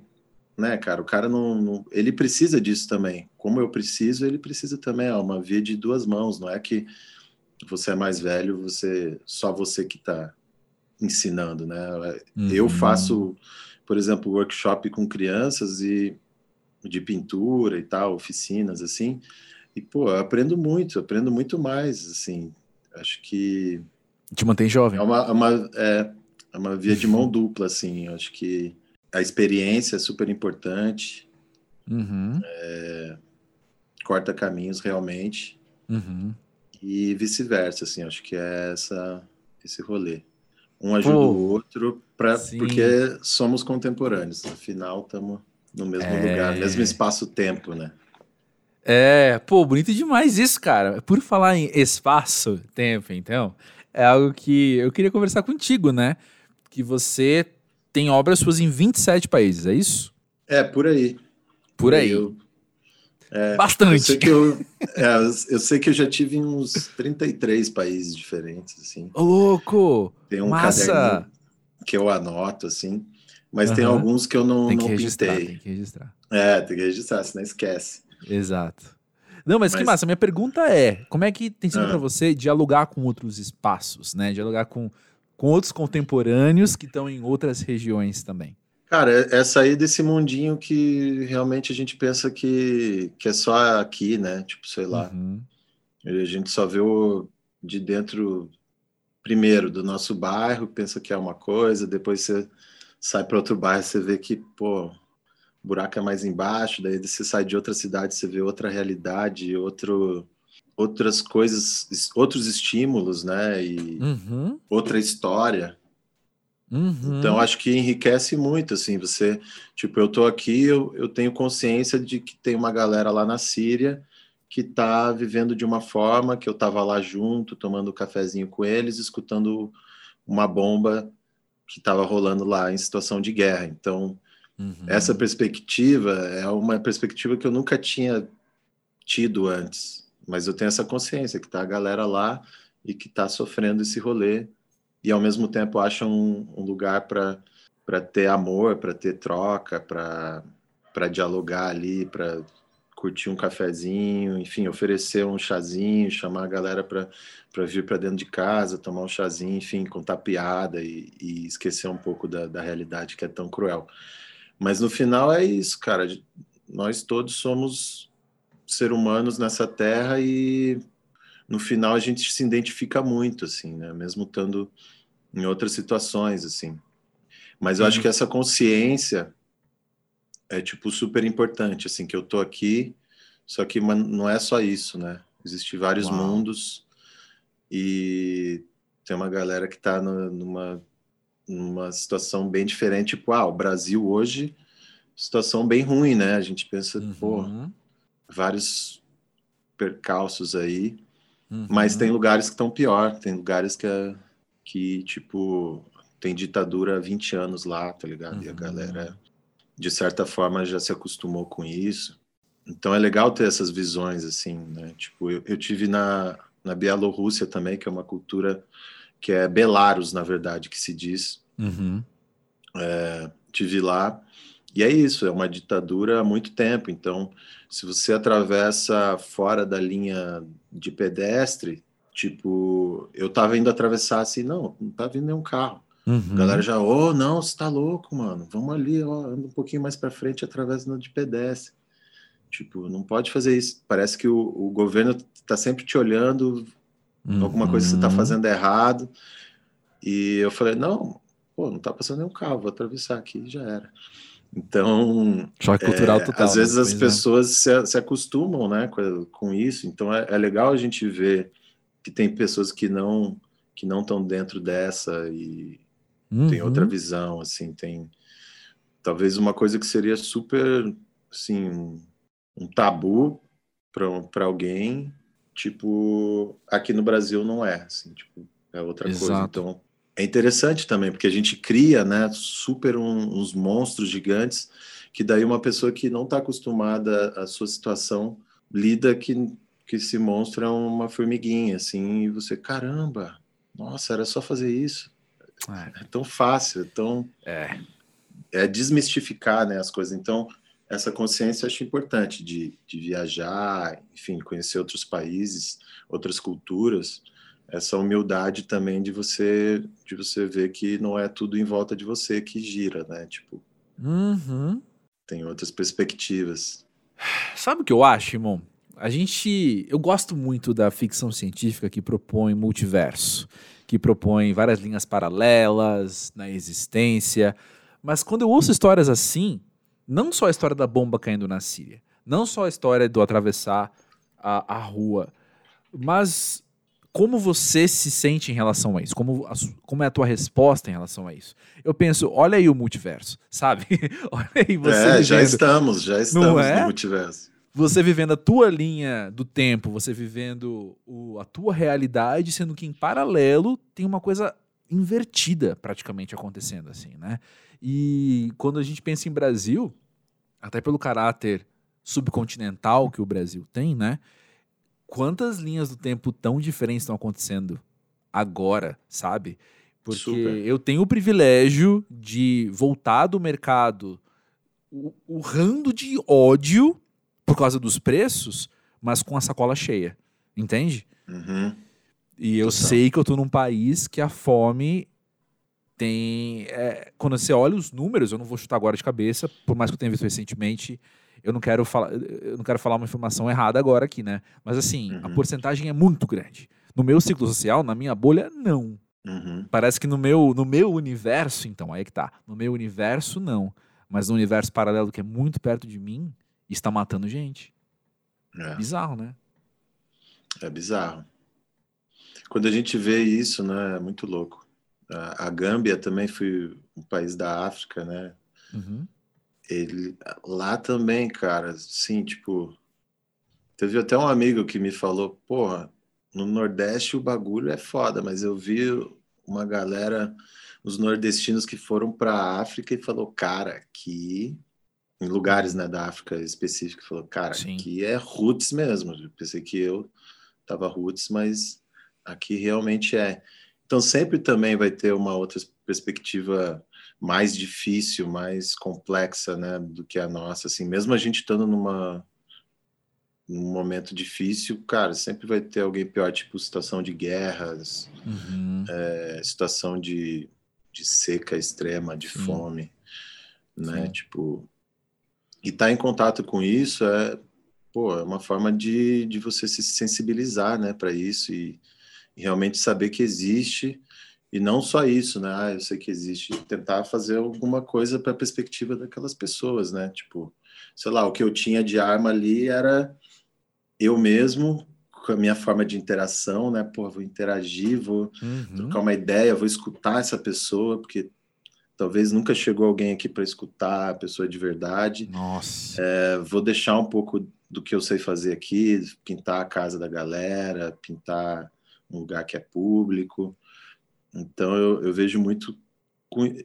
né, cara, o cara não, não- Ele precisa disso também. Como eu preciso, ele precisa também. É uma via de duas mãos, não é que você é mais velho, você só você que tá ensinando, né? Eu Uhum. faço, por exemplo, workshop com crianças e de pintura e tal, oficinas assim. E pô, eu aprendo muito, eu aprendo muito mais, assim. Acho que Te mantém jovem. é uma, é uma, é, é uma via de mão dupla, assim. Eu acho que a experiência é super importante, Uhum. corta caminhos realmente Uhum. e vice-versa, assim. Acho que é essa esse rolê. Um ajuda Pô, o outro, pra, sim. porque somos contemporâneos. Afinal, estamos no mesmo É. lugar, mesmo espaço-tempo, né? É, pô, bonito demais isso, cara. Por falar em espaço, tempo, então, é algo que eu queria conversar contigo, né? Que você tem obras suas em 27 países, é isso? É, por aí. Por aí. Eu, eu Bastante. sei que eu, é, eu sei que eu já tive em uns 33 países diferentes, assim. Ô, louco! Tem um Massa! que eu anoto, assim. Mas tem Aham. alguns que eu não, Tem que não registrar, pintei. tem que registrar. É, tem que registrar, senão esquece. Exato. Não, mas, que Mas- massa. Minha pergunta é: como é que tem sido Ah. pra você dialogar com outros espaços, né? Dialogar com, com outros contemporâneos que estão em outras regiões também. Cara, é é sair desse mundinho que realmente a gente pensa que, que é só aqui, né? Tipo, sei lá. Uhum. A gente só vê o de dentro, primeiro, do nosso bairro, pensa que é uma coisa, depois você sai para outro bairro, você vê que, pô, o buraco é mais embaixo, daí você sai de outra cidade, você vê outra realidade, outro, outras coisas, outros estímulos, né? E Uhum. outra história. Uhum. Então, acho que enriquece muito, assim, você, tipo, eu tô aqui, eu, eu tenho consciência de que tem uma galera lá na Síria que tá vivendo de uma forma que eu tava lá junto, tomando um cafezinho com eles, escutando uma bomba que estava rolando lá em situação de guerra. Então, Uhum. essa perspectiva é uma perspectiva que eu nunca tinha tido antes, mas eu tenho essa consciência que tá a galera lá e que tá sofrendo esse rolê e ao mesmo tempo acha um, um lugar para para ter amor, para ter troca, para para dialogar ali, para curtir um cafezinho, enfim, oferecer um chazinho, chamar a galera para vir para dentro de casa, tomar um chazinho, enfim, contar piada e, e esquecer um pouco da, da realidade que é tão cruel. Mas no final é isso, cara. Nós todos somos ser humanos nessa terra e no final a gente se identifica muito, assim, né? Mesmo estando em outras situações, assim. Mas eu Uhum. acho que essa consciência é, tipo, super importante, assim, que eu tô aqui, só que não é só isso, né? Existem vários Uau. mundos e tem uma galera que tá no- numa, numa situação bem diferente. Tipo, ah, o Brasil hoje, situação bem ruim, né? A gente pensa, pô, Uhum. vários percalços aí, Uhum. mas tem lugares que estão pior, tem lugares que, é- que, tipo, tem ditadura há 20 anos lá, tá ligado? E a Uhum. galera, de certa forma, já se acostumou com isso. Então é legal ter essas visões, assim, né? Tipo, eu, eu tive na, na Bielorrússia também, que é uma cultura que é Belarus, na verdade, que se diz. Uhum. Tive lá. E é isso, é uma ditadura há muito tempo. Então, se você atravessa fora da linha de pedestre, tipo, eu tava indo atravessar assim, não, não tá vindo nenhum carro. Uhum. A galera já, ô, não, você tá louco, mano. Vamos ali, ó, anda um pouquinho mais para frente, atravessa na de pedestre. Tipo, não pode fazer isso. Parece que o, o governo tá sempre te olhando, alguma coisa que você tá Uhum. fazendo errado. E eu falei, não, pô, não tá passando nenhum carro, vou atravessar aqui e já era. Então, Choque cultural é, total. às vezes né? as é. pessoas se, se acostumam, né, com, com isso. Então é, é legal a gente ver que tem pessoas que não que não estão dentro dessa e tem Uhum. outra visão, assim, tem talvez uma coisa que seria super, assim, um, um tabu para alguém, tipo, aqui no Brasil não é, assim, tipo, é outra coisa. Exato. Então, É interessante também, porque a gente cria, né, super um, uns monstros gigantes, que daí uma pessoa que não está acostumada à sua situação lida que, que esse monstro é uma formiguinha, assim, e você, caramba, nossa, era só fazer isso. É, é tão fácil, é tão... É. É desmistificar, né, as coisas. Então, essa consciência eu acho importante de, de viajar, enfim, conhecer outros países, outras culturas, essa humildade também de você de você ver que não é tudo em volta de você que gira, né? Tipo, uhum. tem outras perspectivas. Sabe o que eu acho, irmão? A gente, eu gosto muito da ficção científica que propõe multiverso, que propõe várias linhas paralelas na existência, mas quando eu ouço histórias assim, não só a história da bomba caindo na Síria, não só a história do atravessar a, a rua, mas como você se sente em relação a isso? Como, a, como é a tua resposta em relação a isso? Eu penso, olha aí o multiverso, sabe? olha aí você. É, vivendo. já estamos, já estamos é? no multiverso. Você vivendo a tua linha do tempo, você vivendo o, a tua realidade, sendo que em paralelo tem uma coisa invertida praticamente acontecendo, assim, né? E quando a gente pensa em Brasil, até pelo caráter subcontinental que o Brasil tem, né? Quantas linhas do tempo tão diferentes estão acontecendo agora, sabe? Porque Super. eu tenho o privilégio de voltar do mercado urrando de ódio por causa dos preços, mas com a sacola cheia, entende? Uhum. E eu Total. sei que eu tô num país que a fome tem. É, quando você olha os números, eu não vou chutar agora de cabeça, por mais que eu tenha visto recentemente, eu não quero falar, eu não quero falar uma informação errada agora aqui, né? Mas assim, uhum. a porcentagem é muito grande. No meu ciclo social, na minha bolha, não. Uhum. Parece que no meu, no meu universo, então, aí que tá. No meu universo, não. Mas no universo paralelo, que é muito perto de mim, está matando gente. É. Bizarro, né? É bizarro. Quando a gente vê isso, né, é muito louco. A, a Gâmbia também foi um país da África, né? Uhum. Ele, lá também, cara, sim, tipo, teve até um amigo que me falou, porra, no Nordeste o bagulho é foda, mas eu vi uma galera, os nordestinos que foram para a África e falou, cara, aqui em lugares, né, da África específica, falou, cara, sim. aqui é roots mesmo. Eu pensei que eu tava roots, mas aqui realmente é. Então sempre também vai ter uma outra perspectiva mais difícil, mais complexa, né, do que a nossa, assim, mesmo a gente estando numa num momento difícil, cara, sempre vai ter alguém pior, tipo situação de guerras, uhum. é, situação de, de seca extrema, de Sim. fome, né, Sim. tipo, e estar tá em contato com isso é, pô, é uma forma de, de você se sensibilizar, né, para isso e, e realmente saber que existe e não só isso, né? Ah, eu sei que existe. Tentar fazer alguma coisa para a perspectiva daquelas pessoas, né? Tipo, sei lá, o que eu tinha de arma ali era eu mesmo, com a minha forma de interação, né? Pô, vou interagir, vou uhum. trocar uma ideia, vou escutar essa pessoa, porque talvez nunca chegou alguém aqui para escutar a pessoa de verdade. Nossa. É, vou deixar um pouco do que eu sei fazer aqui, pintar a casa da galera, pintar um lugar que é público. Então eu, eu vejo muito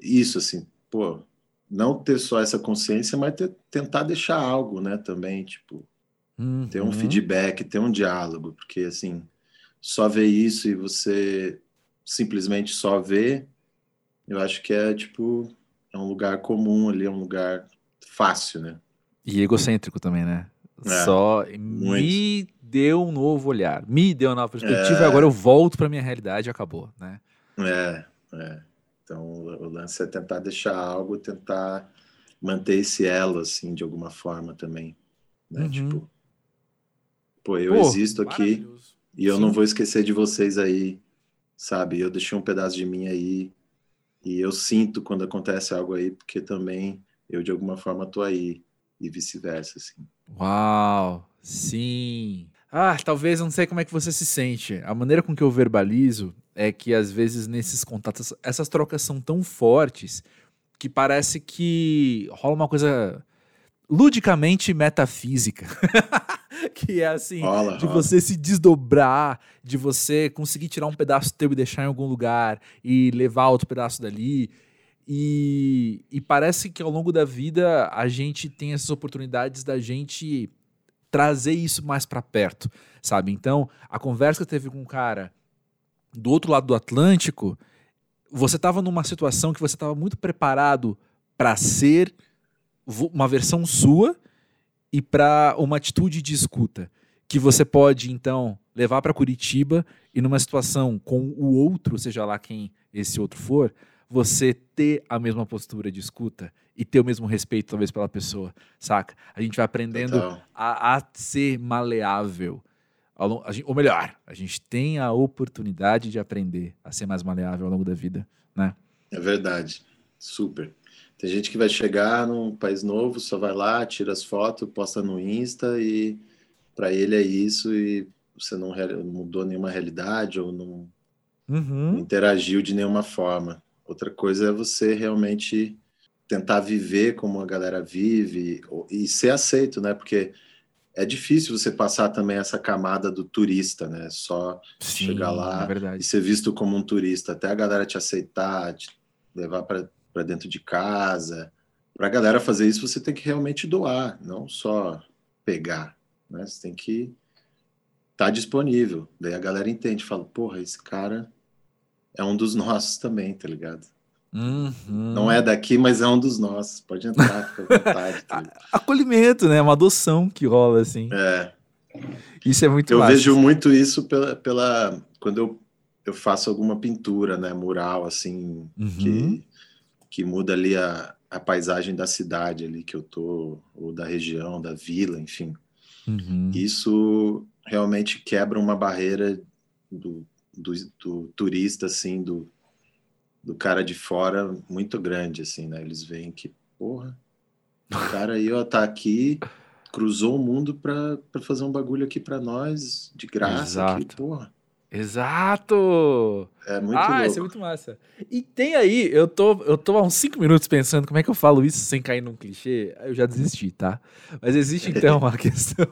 isso, assim, pô, não ter só essa consciência, mas ter, tentar deixar algo, né, também, tipo, uhum. ter um feedback, ter um diálogo, porque, assim, só ver isso e você simplesmente só ver, eu acho que é, tipo, é um lugar comum ali, é um lugar fácil, né? E egocêntrico também, né? É, só muito. me deu um novo olhar, me deu uma nova perspectiva é... agora eu volto para minha realidade e acabou, né? É, é. Então o lance é tentar deixar algo, tentar manter esse elo, assim, de alguma forma também. Né? Uhum. Tipo, pô, eu pô, existo aqui e eu Sim. não vou esquecer de vocês aí, sabe? Eu deixei um pedaço de mim aí e eu sinto quando acontece algo aí, porque também eu de alguma forma tô aí e vice-versa, assim. Uau! Sim. Ah, talvez não sei como é que você se sente. A maneira com que eu verbalizo é que às vezes nesses contatos, essas trocas são tão fortes que parece que rola uma coisa ludicamente metafísica. que é assim, Rola, de rola. você se desdobrar, de você conseguir tirar um pedaço teu e deixar em algum lugar e levar outro pedaço dali. E, e parece que ao longo da vida a gente tem essas oportunidades da gente trazer isso mais pra perto, sabe? Então, a conversa que teve com um cara do outro lado do Atlântico, você tava numa situação que você tava muito preparado pra ser uma versão sua e para uma atitude de escuta que você pode então levar para Curitiba e numa situação com o outro, seja lá quem esse outro for, você ter a mesma postura de escuta e ter o mesmo respeito talvez pela pessoa, saca? A gente vai aprendendo a, a ser maleável. Ou melhor, a gente tem a oportunidade de aprender a ser mais maleável ao longo da vida, né? É verdade. Super. Tem gente que vai chegar num país novo, só vai lá, tira as fotos, posta no Insta e para ele é isso e você não mudou nenhuma realidade ou não não Uhum. interagiu de nenhuma forma. Outra coisa é você realmente tentar viver como a galera vive e ser aceito, né? Porque é difícil você passar também essa camada do turista, né? Só Sim, chegar lá é e ser visto como um turista, até a galera te aceitar, te levar para dentro de casa. Para a galera fazer isso, você tem que realmente doar, não só pegar, né? Você tem que estar disponível. Daí a galera entende, fala, porra, esse cara é um dos nossos também, tá ligado? Uhum. Não é daqui, mas é um dos nossos. Pode entrar, fica à vontade. tá acolhimento, né? Uma adoção que rola, assim. É, Isso é muito eu massa. vejo muito isso pela, pela quando eu, eu faço alguma pintura, né, mural, assim, Uhum. que, que muda ali a, a paisagem da cidade ali que eu tô, ou da região, da vila, enfim. Uhum. Isso realmente quebra uma barreira do, do, do turista, assim, do, do cara de fora muito grande, assim, né? Eles veem que, porra, o cara aí, ó, tá aqui, cruzou o mundo pra, pra fazer um bagulho aqui pra nós, de graça, aqui, Exato. porra. Exato! É muito ah, louco. isso é muito massa. E tem aí, eu tô, eu tô há uns 5 minutos pensando como é que eu falo isso sem cair num clichê. Eu já desisti, tá? Mas existe então a questão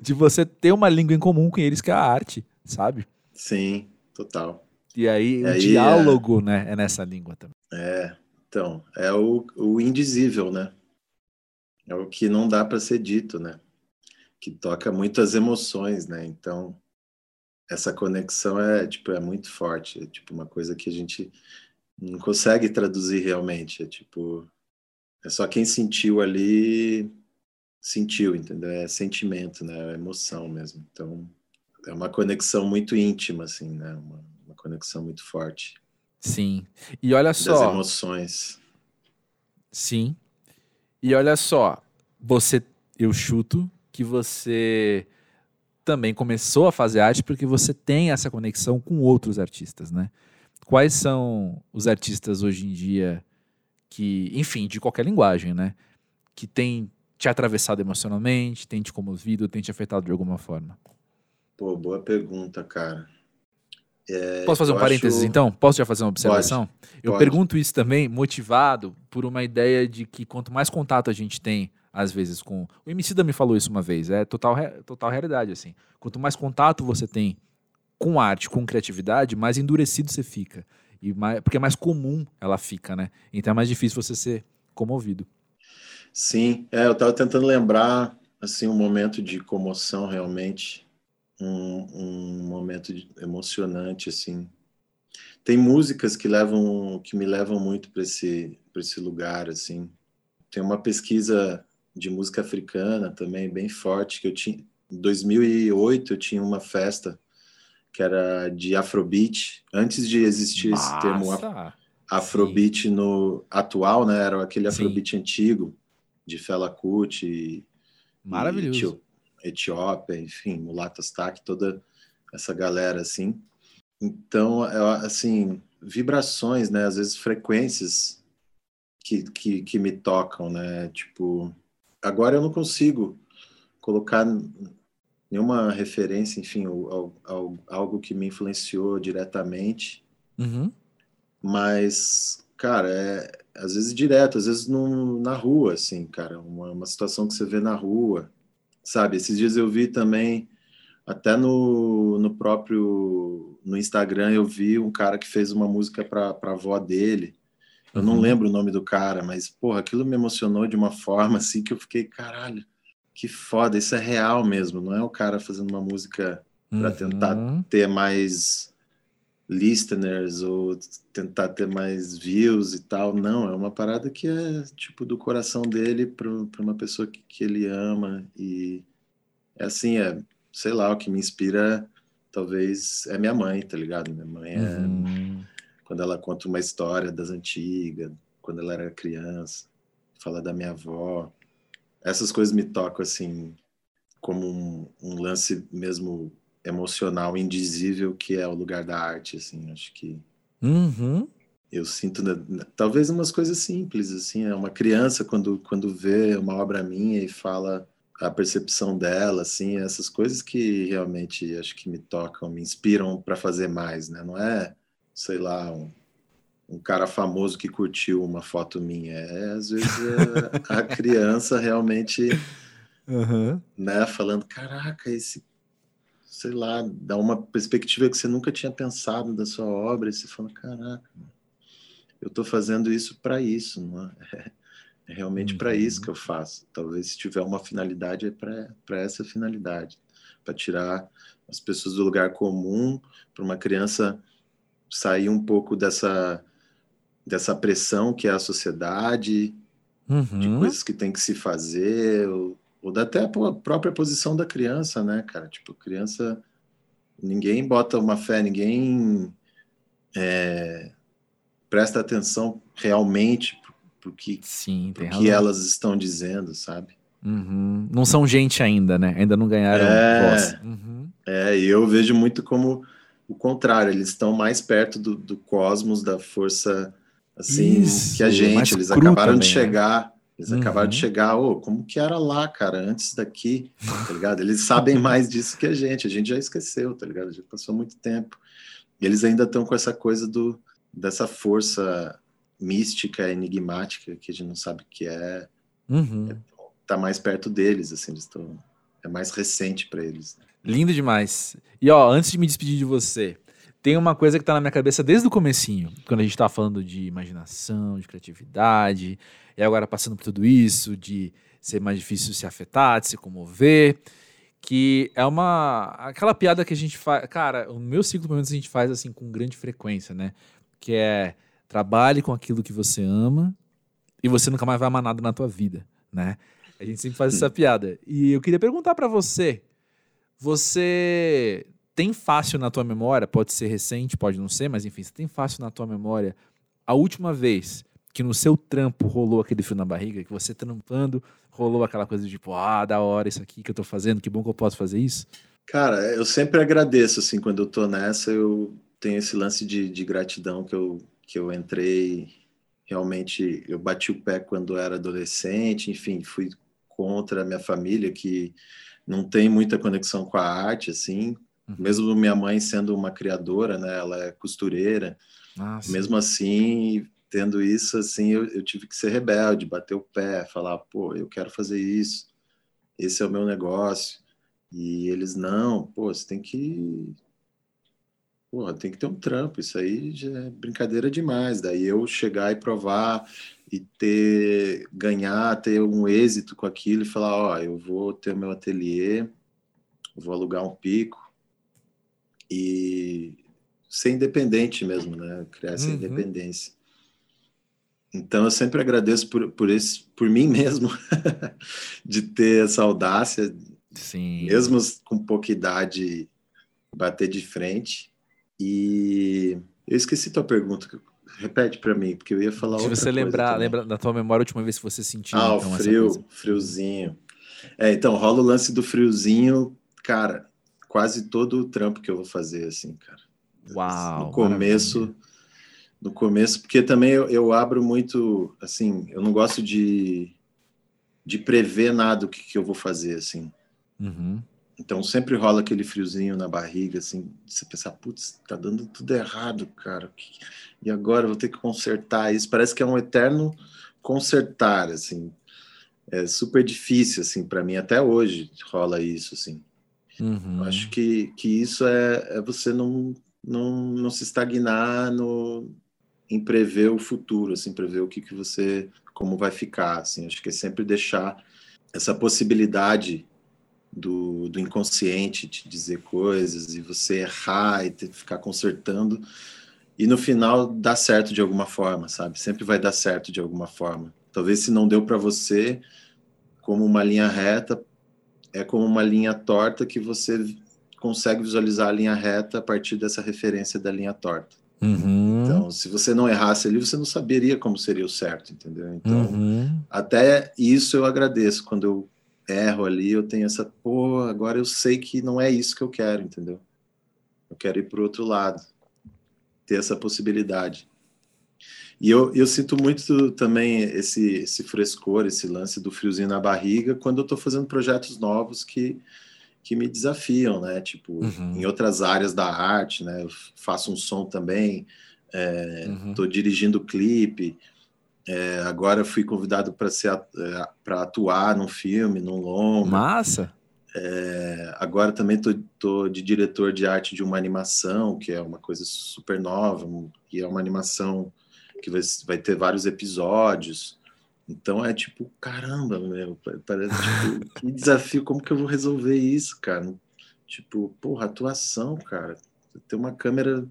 de você ter uma língua em comum com eles, que é a arte, sabe? Sim, total. E aí o Aí, diálogo, né, é nessa língua também. É, então, é o, o indizível, né? É o que não dá para ser dito, né? Que toca muito as emoções, né? Então, essa conexão é, tipo, é muito forte. É, tipo, uma coisa que a gente não consegue traduzir realmente. É, tipo, é só quem sentiu ali, sentiu, entendeu? É sentimento, né? É emoção mesmo. Então, é uma conexão muito íntima, assim, né? Uma, uma conexão muito forte Sim. E olha das só, emoções. sim. E olha só, você, eu chuto que você também começou a fazer arte porque você tem essa conexão com outros artistas, né? Quais são os artistas hoje em dia que, enfim, de qualquer linguagem, né? Que tem te atravessado emocionalmente, tem te comovido, tem te afetado de alguma forma? Pô, boa pergunta, cara. É, Posso fazer um parênteses acho- então? Posso já fazer uma observação? Eu pode. pergunto isso também motivado por uma ideia de que quanto mais contato a gente tem, às vezes, com. O Emicida me falou isso uma vez, é total, total realidade, assim. Quanto mais contato você tem com arte, com criatividade, mais endurecido você fica. E mais, porque é mais comum ela fica, né? Então é mais difícil você ser comovido. Sim, é, eu tava tentando lembrar, assim, um momento de comoção realmente, um, um momento emocionante, assim. Tem músicas que levam, que me levam muito para esse, para esse lugar, assim. Tem uma pesquisa de música africana também bem forte que eu tinha. Em 2008 eu tinha uma festa que era de Afrobeat, antes de existir esse termo af- Massa! Afrobeat no atual, né? Era aquele Sim. Afrobeat antigo de Fela Kuti, e Maravilhoso. Etio- Etiópia, enfim, Mulatas Tak, toda essa galera assim. Então, assim, vibrações, né? Às vezes frequências que, que, que me tocam, né? Tipo, agora eu não consigo colocar nenhuma referência, enfim, ao, ao, algo que me influenciou diretamente, Uhum. mas, cara, é às vezes direto, às vezes no, na rua, assim, cara, uma, uma situação que você vê na rua, sabe? Esses dias eu vi também, até no, no próprio no Instagram, eu vi um cara que fez uma música para a avó dele. Eu uhum. não lembro o nome do cara, mas, porra, aquilo me emocionou de uma forma assim que eu fiquei, caralho, que foda, isso é real mesmo, não é o cara fazendo uma música para uhum. tentar ter mais listeners ou tentar ter mais views e tal. Não, é uma parada que é tipo do coração dele para uma pessoa que, que ele ama e é assim, é, sei lá, o que me inspira talvez é minha mãe, tá ligado? Minha mãe é uhum. quando ela conta uma história das antigas, quando ela era criança, fala da minha avó. Essas coisas me tocam assim como um, um lance mesmo emocional indizível que é o lugar da arte, assim, acho que uhum. eu sinto, talvez umas coisas simples, assim, é uma criança quando, quando vê uma obra minha e fala a percepção dela, assim, essas coisas que realmente acho que me tocam, me inspiram para fazer mais, né, não é, sei lá, um, um cara famoso que curtiu uma foto minha, é às vezes a, a criança realmente, uhum. né, falando, caraca, esse sei lá, dá uma perspectiva que você nunca tinha pensado da sua obra e você fala, caraca, eu estou fazendo isso para isso, não é? é realmente uhum. para isso que eu faço. Talvez se tiver uma finalidade é para essa finalidade, para tirar as pessoas do lugar comum, para uma criança sair um pouco dessa dessa pressão que é a sociedade, uhum. de coisas que tem que se fazer, ou, ou até a própria posição da criança, né, cara? Tipo, criança, ninguém bota uma fé, ninguém é, presta atenção realmente pro que, Sim, pro que elas estão dizendo, sabe? Uhum. Não são gente ainda, né? Ainda não ganharam é, voz. Uhum. É, e eu vejo muito como o contrário, eles estão mais perto do, do cosmos, da força, assim, Isso, que a gente. Eles acabaram também, de né? chegar. Né? Eles uhum. acabaram de chegar, oh, como que era lá, cara, antes daqui, tá ligado? Eles sabem mais disso que a gente, a gente já esqueceu, tá ligado? Já passou muito tempo. E eles ainda estão com essa coisa do, dessa força mística, enigmática, que a gente não sabe o que é. Uhum. é tá mais perto deles, assim, eles estão, é mais recente para eles. Né? Lindo demais. E ó, antes de me despedir de você, tem uma coisa que tá na minha cabeça desde o comecinho, quando a gente tá falando de imaginação, de criatividade, e agora passando por tudo isso, de ser mais difícil se afetar, de se comover, que é uma aquela piada que a gente faz, cara, o meu ciclo pelo menos a gente faz assim com grande frequência, né? Que é trabalhe com aquilo que você ama e você nunca mais vai amar nada na tua vida, né? A gente sempre faz essa piada. E eu queria perguntar para você, você tem fácil na tua memória, pode ser recente, pode não ser, mas enfim, você tem fácil na tua memória a última vez que no seu trampo rolou aquele frio na barriga, que você trampando rolou aquela coisa de tipo, ah, da hora isso aqui que eu tô fazendo, que bom que eu posso fazer isso? Cara, eu sempre agradeço, assim, quando eu tô nessa, eu tenho esse lance de, de gratidão que eu, que eu entrei, realmente, eu bati o pé quando era adolescente, enfim, fui contra a minha família, que não tem muita conexão com a arte, assim, Uhum. Mesmo minha mãe sendo uma criadora, né? Ela é costureira. Ah, mesmo assim, tendo isso, assim, eu, eu, tive que ser rebelde, bater o pé, falar, pô, eu quero fazer isso. Esse é o meu negócio. E eles, não, pô, você tem que... Porra, tem que ter um trampo, isso aí já é brincadeira demais. Daí eu chegar e provar e ter ganhar, ter um êxito com aquilo e falar, ó, eu vou ter o meu ateliê, vou alugar um pico, e ser independente mesmo, né? Criar essa uhum. independência. Então eu sempre agradeço por, por, esse, por mim mesmo de ter essa audácia, Sim. mesmo com pouca idade, bater de frente. E eu esqueci tua pergunta. Repete para mim, porque eu ia falar Se outra você lembrar, lembra da tua memória a última vez que você sentiu. Ah, então, o frio, friozinho. É, então rola o lance do friozinho, cara quase todo o trampo que eu vou fazer, assim, cara. Uau! No começo, maravilha. No começo, porque também eu, eu, abro muito, assim, eu não gosto de, de prever nada o que, que eu vou fazer, assim. Uhum. Então sempre rola aquele friozinho na barriga, assim, você pensar, putz, tá dando tudo errado, cara. E agora eu vou ter que consertar isso. Parece que é um eterno consertar, assim. é super difícil, assim, para mim, até hoje rola isso, assim. Uhum. Eu acho que, que isso é, é você não, não, não se estagnar no, em prever o futuro, assim, prever o que, que você, como vai ficar, assim. Acho que é sempre deixar essa possibilidade do, do inconsciente te dizer coisas e você errar e ter, ficar consertando e no final dá certo de alguma forma, sabe? Sempre vai dar certo de alguma forma. Talvez se não deu para você como uma linha reta, é como uma linha torta que você consegue visualizar a linha reta a partir dessa referência da linha torta. Uhum. Então, se você não errasse ali, você não saberia como seria o certo, entendeu? Então, uhum. até isso eu agradeço. Quando eu erro ali, eu tenho essa, pô, agora eu sei que não é isso que eu quero, entendeu? Eu quero ir para o outro lado, ter essa possibilidade. E eu, eu sinto muito também esse, esse frescor, esse lance do friozinho na barriga, quando eu estou fazendo projetos novos que, que me desafiam, né? Tipo, uhum. em outras áreas da arte, né? Eu faço um som também, estou é, uhum. dirigindo clipe, é, agora fui convidado para ser é, para atuar num filme, num longo. Massa. É, agora também tô, de diretor de arte de uma animação, que é uma coisa super nova, e é uma animação que vai, vai ter vários episódios. Então é tipo, caramba, meu, parece tipo, que desafio, como que eu vou resolver isso, cara? Tipo, porra, atuação, cara. Ter uma câmera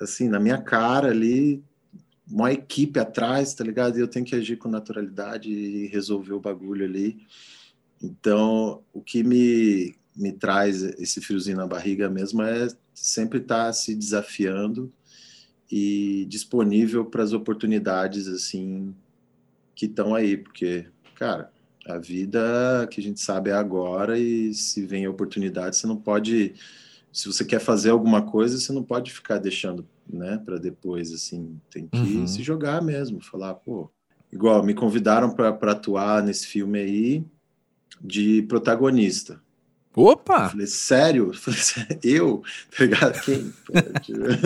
assim na minha cara ali, uma equipe atrás, tá ligado? E eu tenho que agir com naturalidade e resolver o bagulho ali. Então, o que me, me traz esse friozinho na barriga mesmo é sempre estar tá se desafiando e disponível para as oportunidades assim que estão aí, porque, cara, a vida que a gente sabe é agora e se vem a oportunidade, você não pode se você quer fazer alguma coisa, você não pode ficar deixando né, para depois, assim, tem que uhum. se jogar mesmo, falar, pô, igual me convidaram para atuar nesse filme aí de protagonista. Opa! Eu falei, sério? Eu, falei, eu? Tá ligado? Quem?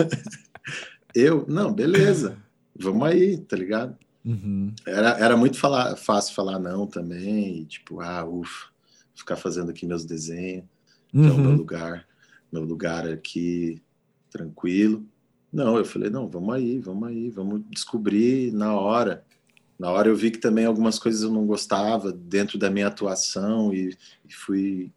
eu? Não, beleza, vamos aí, tá ligado? Uhum. Era, era muito falar, fácil falar não também, e, tipo, ah, ufa, ficar fazendo aqui meus desenhos, uhum. que é o meu uhum. lugar, meu lugar aqui, tranquilo. Não, eu falei, não, vamos aí, vamos aí, vamos descobrir na hora. Na hora eu vi que também algumas coisas eu não gostava dentro da minha atuação e, e fui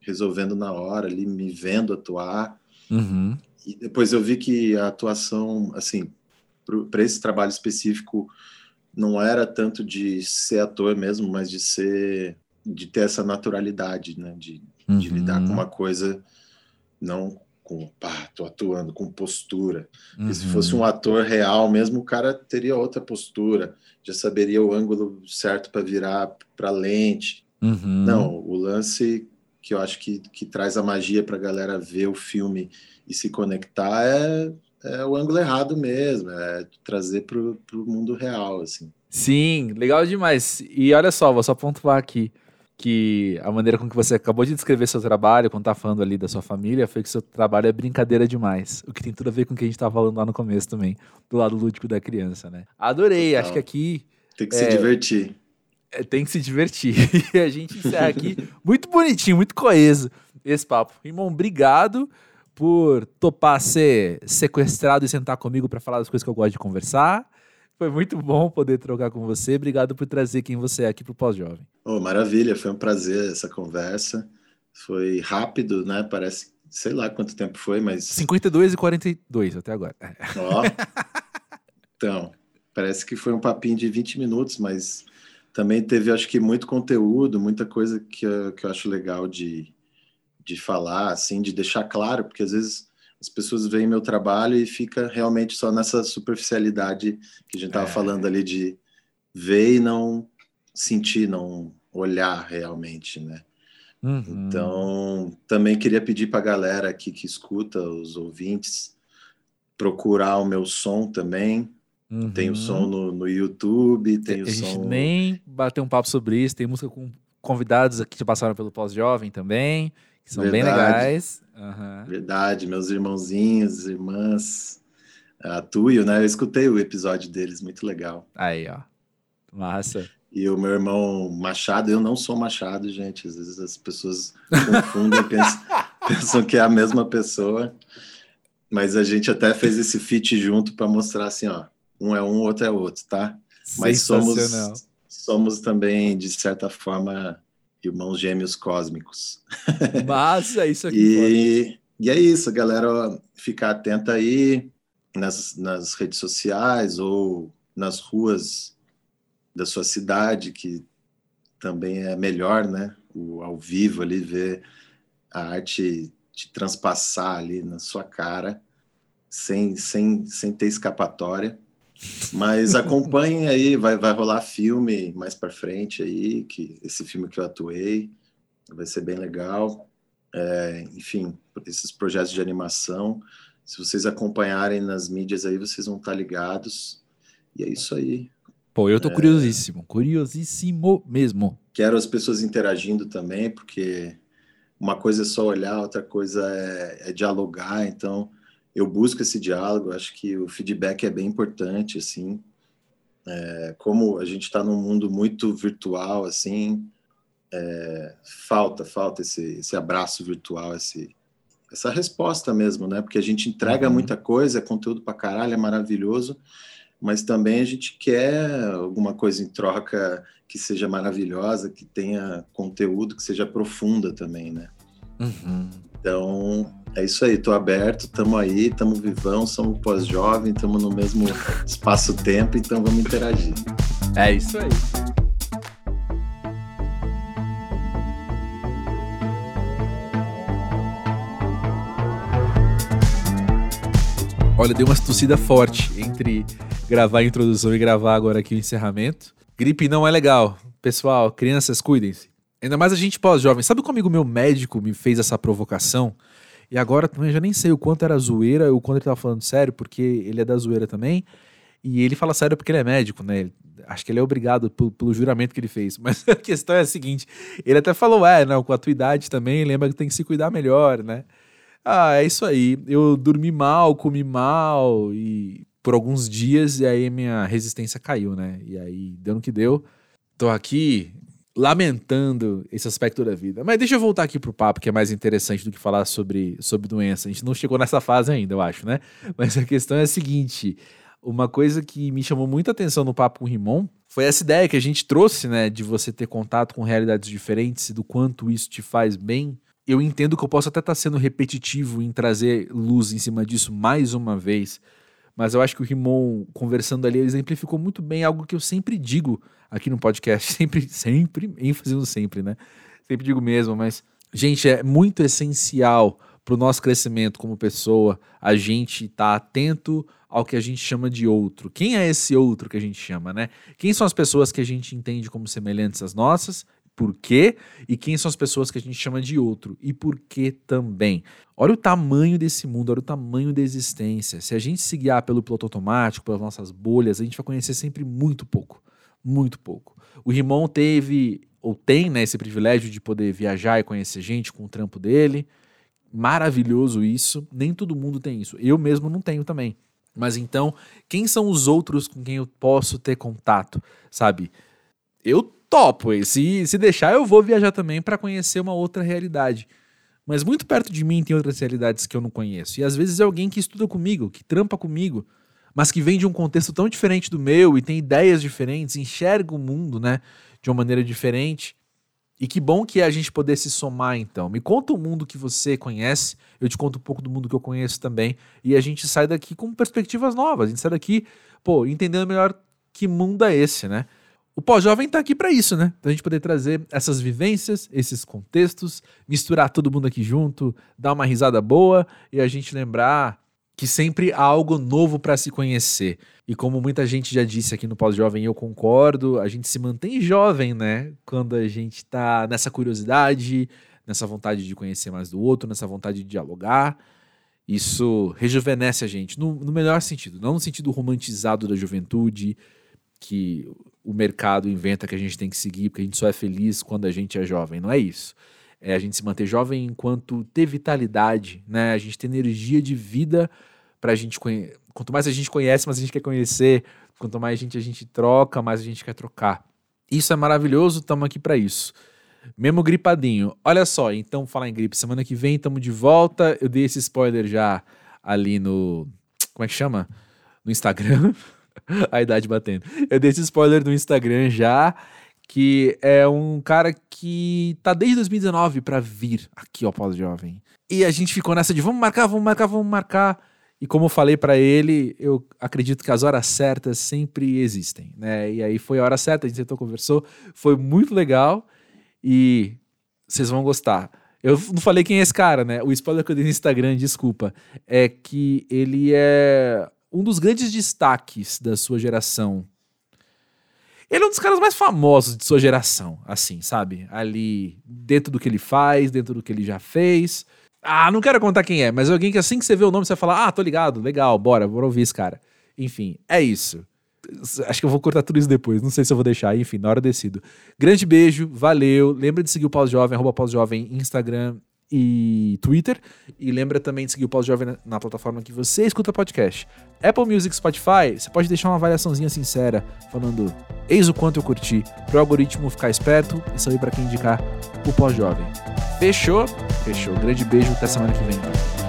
resolvendo na hora ali, me vendo atuar. Uhum. E depois eu vi que a atuação, assim, para esse trabalho específico, não era tanto de ser ator mesmo, mas de ser, de ter essa naturalidade, né? De, uhum. de lidar com uma coisa não com pá, tô atuando com postura. Uhum. Se fosse um ator real mesmo, o cara teria outra postura, já saberia o ângulo certo para virar para lente. Uhum. Não, o lance que eu acho que, que traz a magia para a galera ver o filme e se conectar é, é o ângulo errado mesmo, é trazer para o mundo real, assim. Sim, legal demais. E olha só, vou só pontuar aqui que a maneira com que você acabou de descrever seu trabalho, quando tá falando ali da sua família, foi que seu trabalho é brincadeira demais. O que tem tudo a ver com o que a gente tava falando lá no começo também, do lado lúdico da criança, né? Adorei, Total. acho que aqui. Tem que é, se divertir. É, tem que se divertir. e a gente encerra aqui muito bonitinho, muito coeso esse papo. Irmão, obrigado por topar ser sequestrado e sentar comigo para falar das coisas que eu gosto de conversar. Foi muito bom poder trocar com você. Obrigado por trazer quem você é aqui para o Pós-Jovem. Oh, maravilha, foi um prazer essa conversa. Foi rápido, né? Parece, sei lá quanto tempo foi, mas. 52 e 42 até agora. Ó. então, parece que foi um papinho de 20 minutos, mas também teve, acho que, muito conteúdo, muita coisa que eu, que eu acho legal de, de falar, assim, de deixar claro, porque às vezes as pessoas veem meu trabalho e fica realmente só nessa superficialidade que a gente estava é. falando ali de ver e não sentir, não olhar realmente, né? Uhum. Então, também queria pedir para a galera aqui que escuta, os ouvintes, procurar o meu som também. Uhum. Tem o som no, no YouTube, tem a o som. nem bater um papo sobre isso, tem música com convidados aqui que passaram pelo pós-jovem também que são Verdade. bem legais. Uhum. Verdade, meus irmãozinhos, irmãs, a Tuyo, né? Eu escutei o episódio deles, muito legal. Aí, ó. Massa. E o meu irmão Machado, eu não sou Machado, gente. Às vezes as pessoas confundem, pensam, pensam que é a mesma pessoa. Mas a gente até fez esse feat junto para mostrar assim, ó, um é um, outro é outro, tá? Mas somos somos também de certa forma irmãos gêmeos cósmicos. Massa, isso aqui. e, e é isso, galera, ficar atenta aí nas, nas redes sociais ou nas ruas da sua cidade, que também é melhor, né? O ao vivo ali ver a arte te transpassar ali na sua cara, sem, sem, sem ter escapatória. Mas acompanhem aí, vai, vai rolar filme mais para frente aí, que esse filme que eu atuei vai ser bem legal. É, enfim, esses projetos de animação, se vocês acompanharem nas mídias aí, vocês vão estar ligados. E é isso aí. Pô, eu tô é... curiosíssimo, curiosíssimo mesmo. Quero as pessoas interagindo também, porque uma coisa é só olhar, outra coisa é, é dialogar, então eu busco esse diálogo, acho que o feedback é bem importante, assim, é, como a gente está num mundo muito virtual, assim, é, falta, falta esse, esse abraço virtual, esse, essa resposta mesmo, né? Porque a gente entrega uhum. muita coisa, é conteúdo para caralho, é maravilhoso, mas também a gente quer alguma coisa em troca que seja maravilhosa, que tenha conteúdo, que seja profunda também, né? Uhum. Então, é isso aí, tô aberto, estamos aí, estamos vivão, somos pós-jovem, estamos no mesmo espaço-tempo, então vamos interagir. É isso aí. Olha, deu uma tossida forte entre gravar a introdução e gravar agora aqui o encerramento. Gripe não é legal. Pessoal, crianças, cuidem-se. Ainda mais a gente pós-jovem. Sabe como amigo meu médico me fez essa provocação? E agora também já nem sei o quanto era zoeira, o quanto ele tava falando sério, porque ele é da zoeira também. E ele fala sério porque ele é médico, né? Acho que ele é obrigado pelo, pelo, juramento que ele fez. Mas a questão é a seguinte: ele até falou, é, não, com a tua idade também, lembra que tem que se cuidar melhor, né? Ah, é isso aí. Eu dormi mal, comi mal e por alguns dias e aí minha resistência caiu, né? E aí deu no que deu. Tô aqui lamentando esse aspecto da vida. Mas deixa eu voltar aqui pro papo, que é mais interessante do que falar sobre, sobre doença. A gente não chegou nessa fase ainda, eu acho, né? Mas a questão é a seguinte: uma coisa que me chamou muita atenção no papo com o Rimon foi essa ideia que a gente trouxe, né, de você ter contato com realidades diferentes e do quanto isso te faz bem. Eu entendo que eu posso até estar sendo repetitivo em trazer luz em cima disso mais uma vez, mas eu acho que o Rimon, conversando ali, exemplificou muito bem algo que eu sempre digo aqui no podcast, sempre, sempre, ênfase no sempre, né? Sempre digo mesmo, mas, gente, é muito essencial para o nosso crescimento como pessoa a gente estar tá atento ao que a gente chama de outro. Quem é esse outro que a gente chama, né? Quem são as pessoas que a gente entende como semelhantes às nossas? Por quê? E quem são as pessoas que a gente chama de outro? E por quê também? Olha o tamanho desse mundo, olha o tamanho da existência. Se a gente se guiar pelo piloto automático, pelas nossas bolhas, a gente vai conhecer sempre muito pouco muito pouco. O Rimon teve, ou tem, né, esse privilégio de poder viajar e conhecer gente com o trampo dele. Maravilhoso isso. Nem todo mundo tem isso. Eu mesmo não tenho também. Mas então, quem são os outros com quem eu posso ter contato, sabe? Eu topo. Se, se deixar, eu vou viajar também para conhecer uma outra realidade. Mas muito perto de mim tem outras realidades que eu não conheço. E às vezes é alguém que estuda comigo, que trampa comigo, mas que vem de um contexto tão diferente do meu e tem ideias diferentes, enxerga o mundo, né, de uma maneira diferente. E que bom que é a gente poder se somar então. Me conta o mundo que você conhece, eu te conto um pouco do mundo que eu conheço também, e a gente sai daqui com perspectivas novas. A gente sai daqui, pô, entendendo melhor que mundo é esse, né? O pós-jovem tá aqui para isso, né? Pra gente poder trazer essas vivências, esses contextos, misturar todo mundo aqui junto, dar uma risada boa e a gente lembrar que sempre há algo novo para se conhecer. E como muita gente já disse aqui no Pós-Jovem, eu concordo, a gente se mantém jovem, né? Quando a gente tá nessa curiosidade, nessa vontade de conhecer mais do outro, nessa vontade de dialogar. Isso rejuvenesce a gente, no, no melhor sentido, não no sentido romantizado da juventude, que o mercado inventa que a gente tem que seguir, porque a gente só é feliz quando a gente é jovem. Não é isso. É a gente se manter jovem enquanto ter vitalidade, né? A gente ter energia de vida para a gente conhecer. Quanto mais a gente conhece, mais a gente quer conhecer. Quanto mais gente a gente troca, mais a gente quer trocar. Isso é maravilhoso, estamos aqui para isso. Mesmo gripadinho. Olha só, então falar em gripe, semana que vem estamos de volta. Eu dei esse spoiler já ali no. Como é que chama? No Instagram. A idade batendo. Eu dei esse spoiler no Instagram já, que é um cara que tá desde 2019 para vir aqui ao Pós-Jovem. E a gente ficou nessa de vamos marcar, vamos marcar, vamos marcar. E como eu falei para ele, eu acredito que as horas certas sempre existem, né? E aí foi a hora certa, a gente sentou, conversou, foi muito legal e vocês vão gostar. Eu não falei quem é esse cara, né? O spoiler que eu dei no Instagram, desculpa, é que ele é um dos grandes destaques da sua geração. Ele é um dos caras mais famosos de sua geração, assim, sabe? Ali, dentro do que ele faz, dentro do que ele já fez. Ah, não quero contar quem é, mas alguém que assim que você vê o nome, você vai falar: Ah, tô ligado, legal, bora, bora ouvir esse cara. Enfim, é isso. Acho que eu vou cortar tudo isso depois. Não sei se eu vou deixar. Enfim, na hora decido. Grande beijo, valeu. Lembra de seguir o Pós-Jovem, arroba Pós-Jovem, Instagram e Twitter. E lembra também de seguir o Pós-Jovem na, na, plataforma que você escuta podcast. Apple Music, Spotify, você pode deixar uma avaliaçãozinha sincera, falando eis o quanto eu curti, pro algoritmo ficar esperto e saber para quem indicar o Pós-Jovem. Fechou? Fechou. Grande beijo, até semana que vem.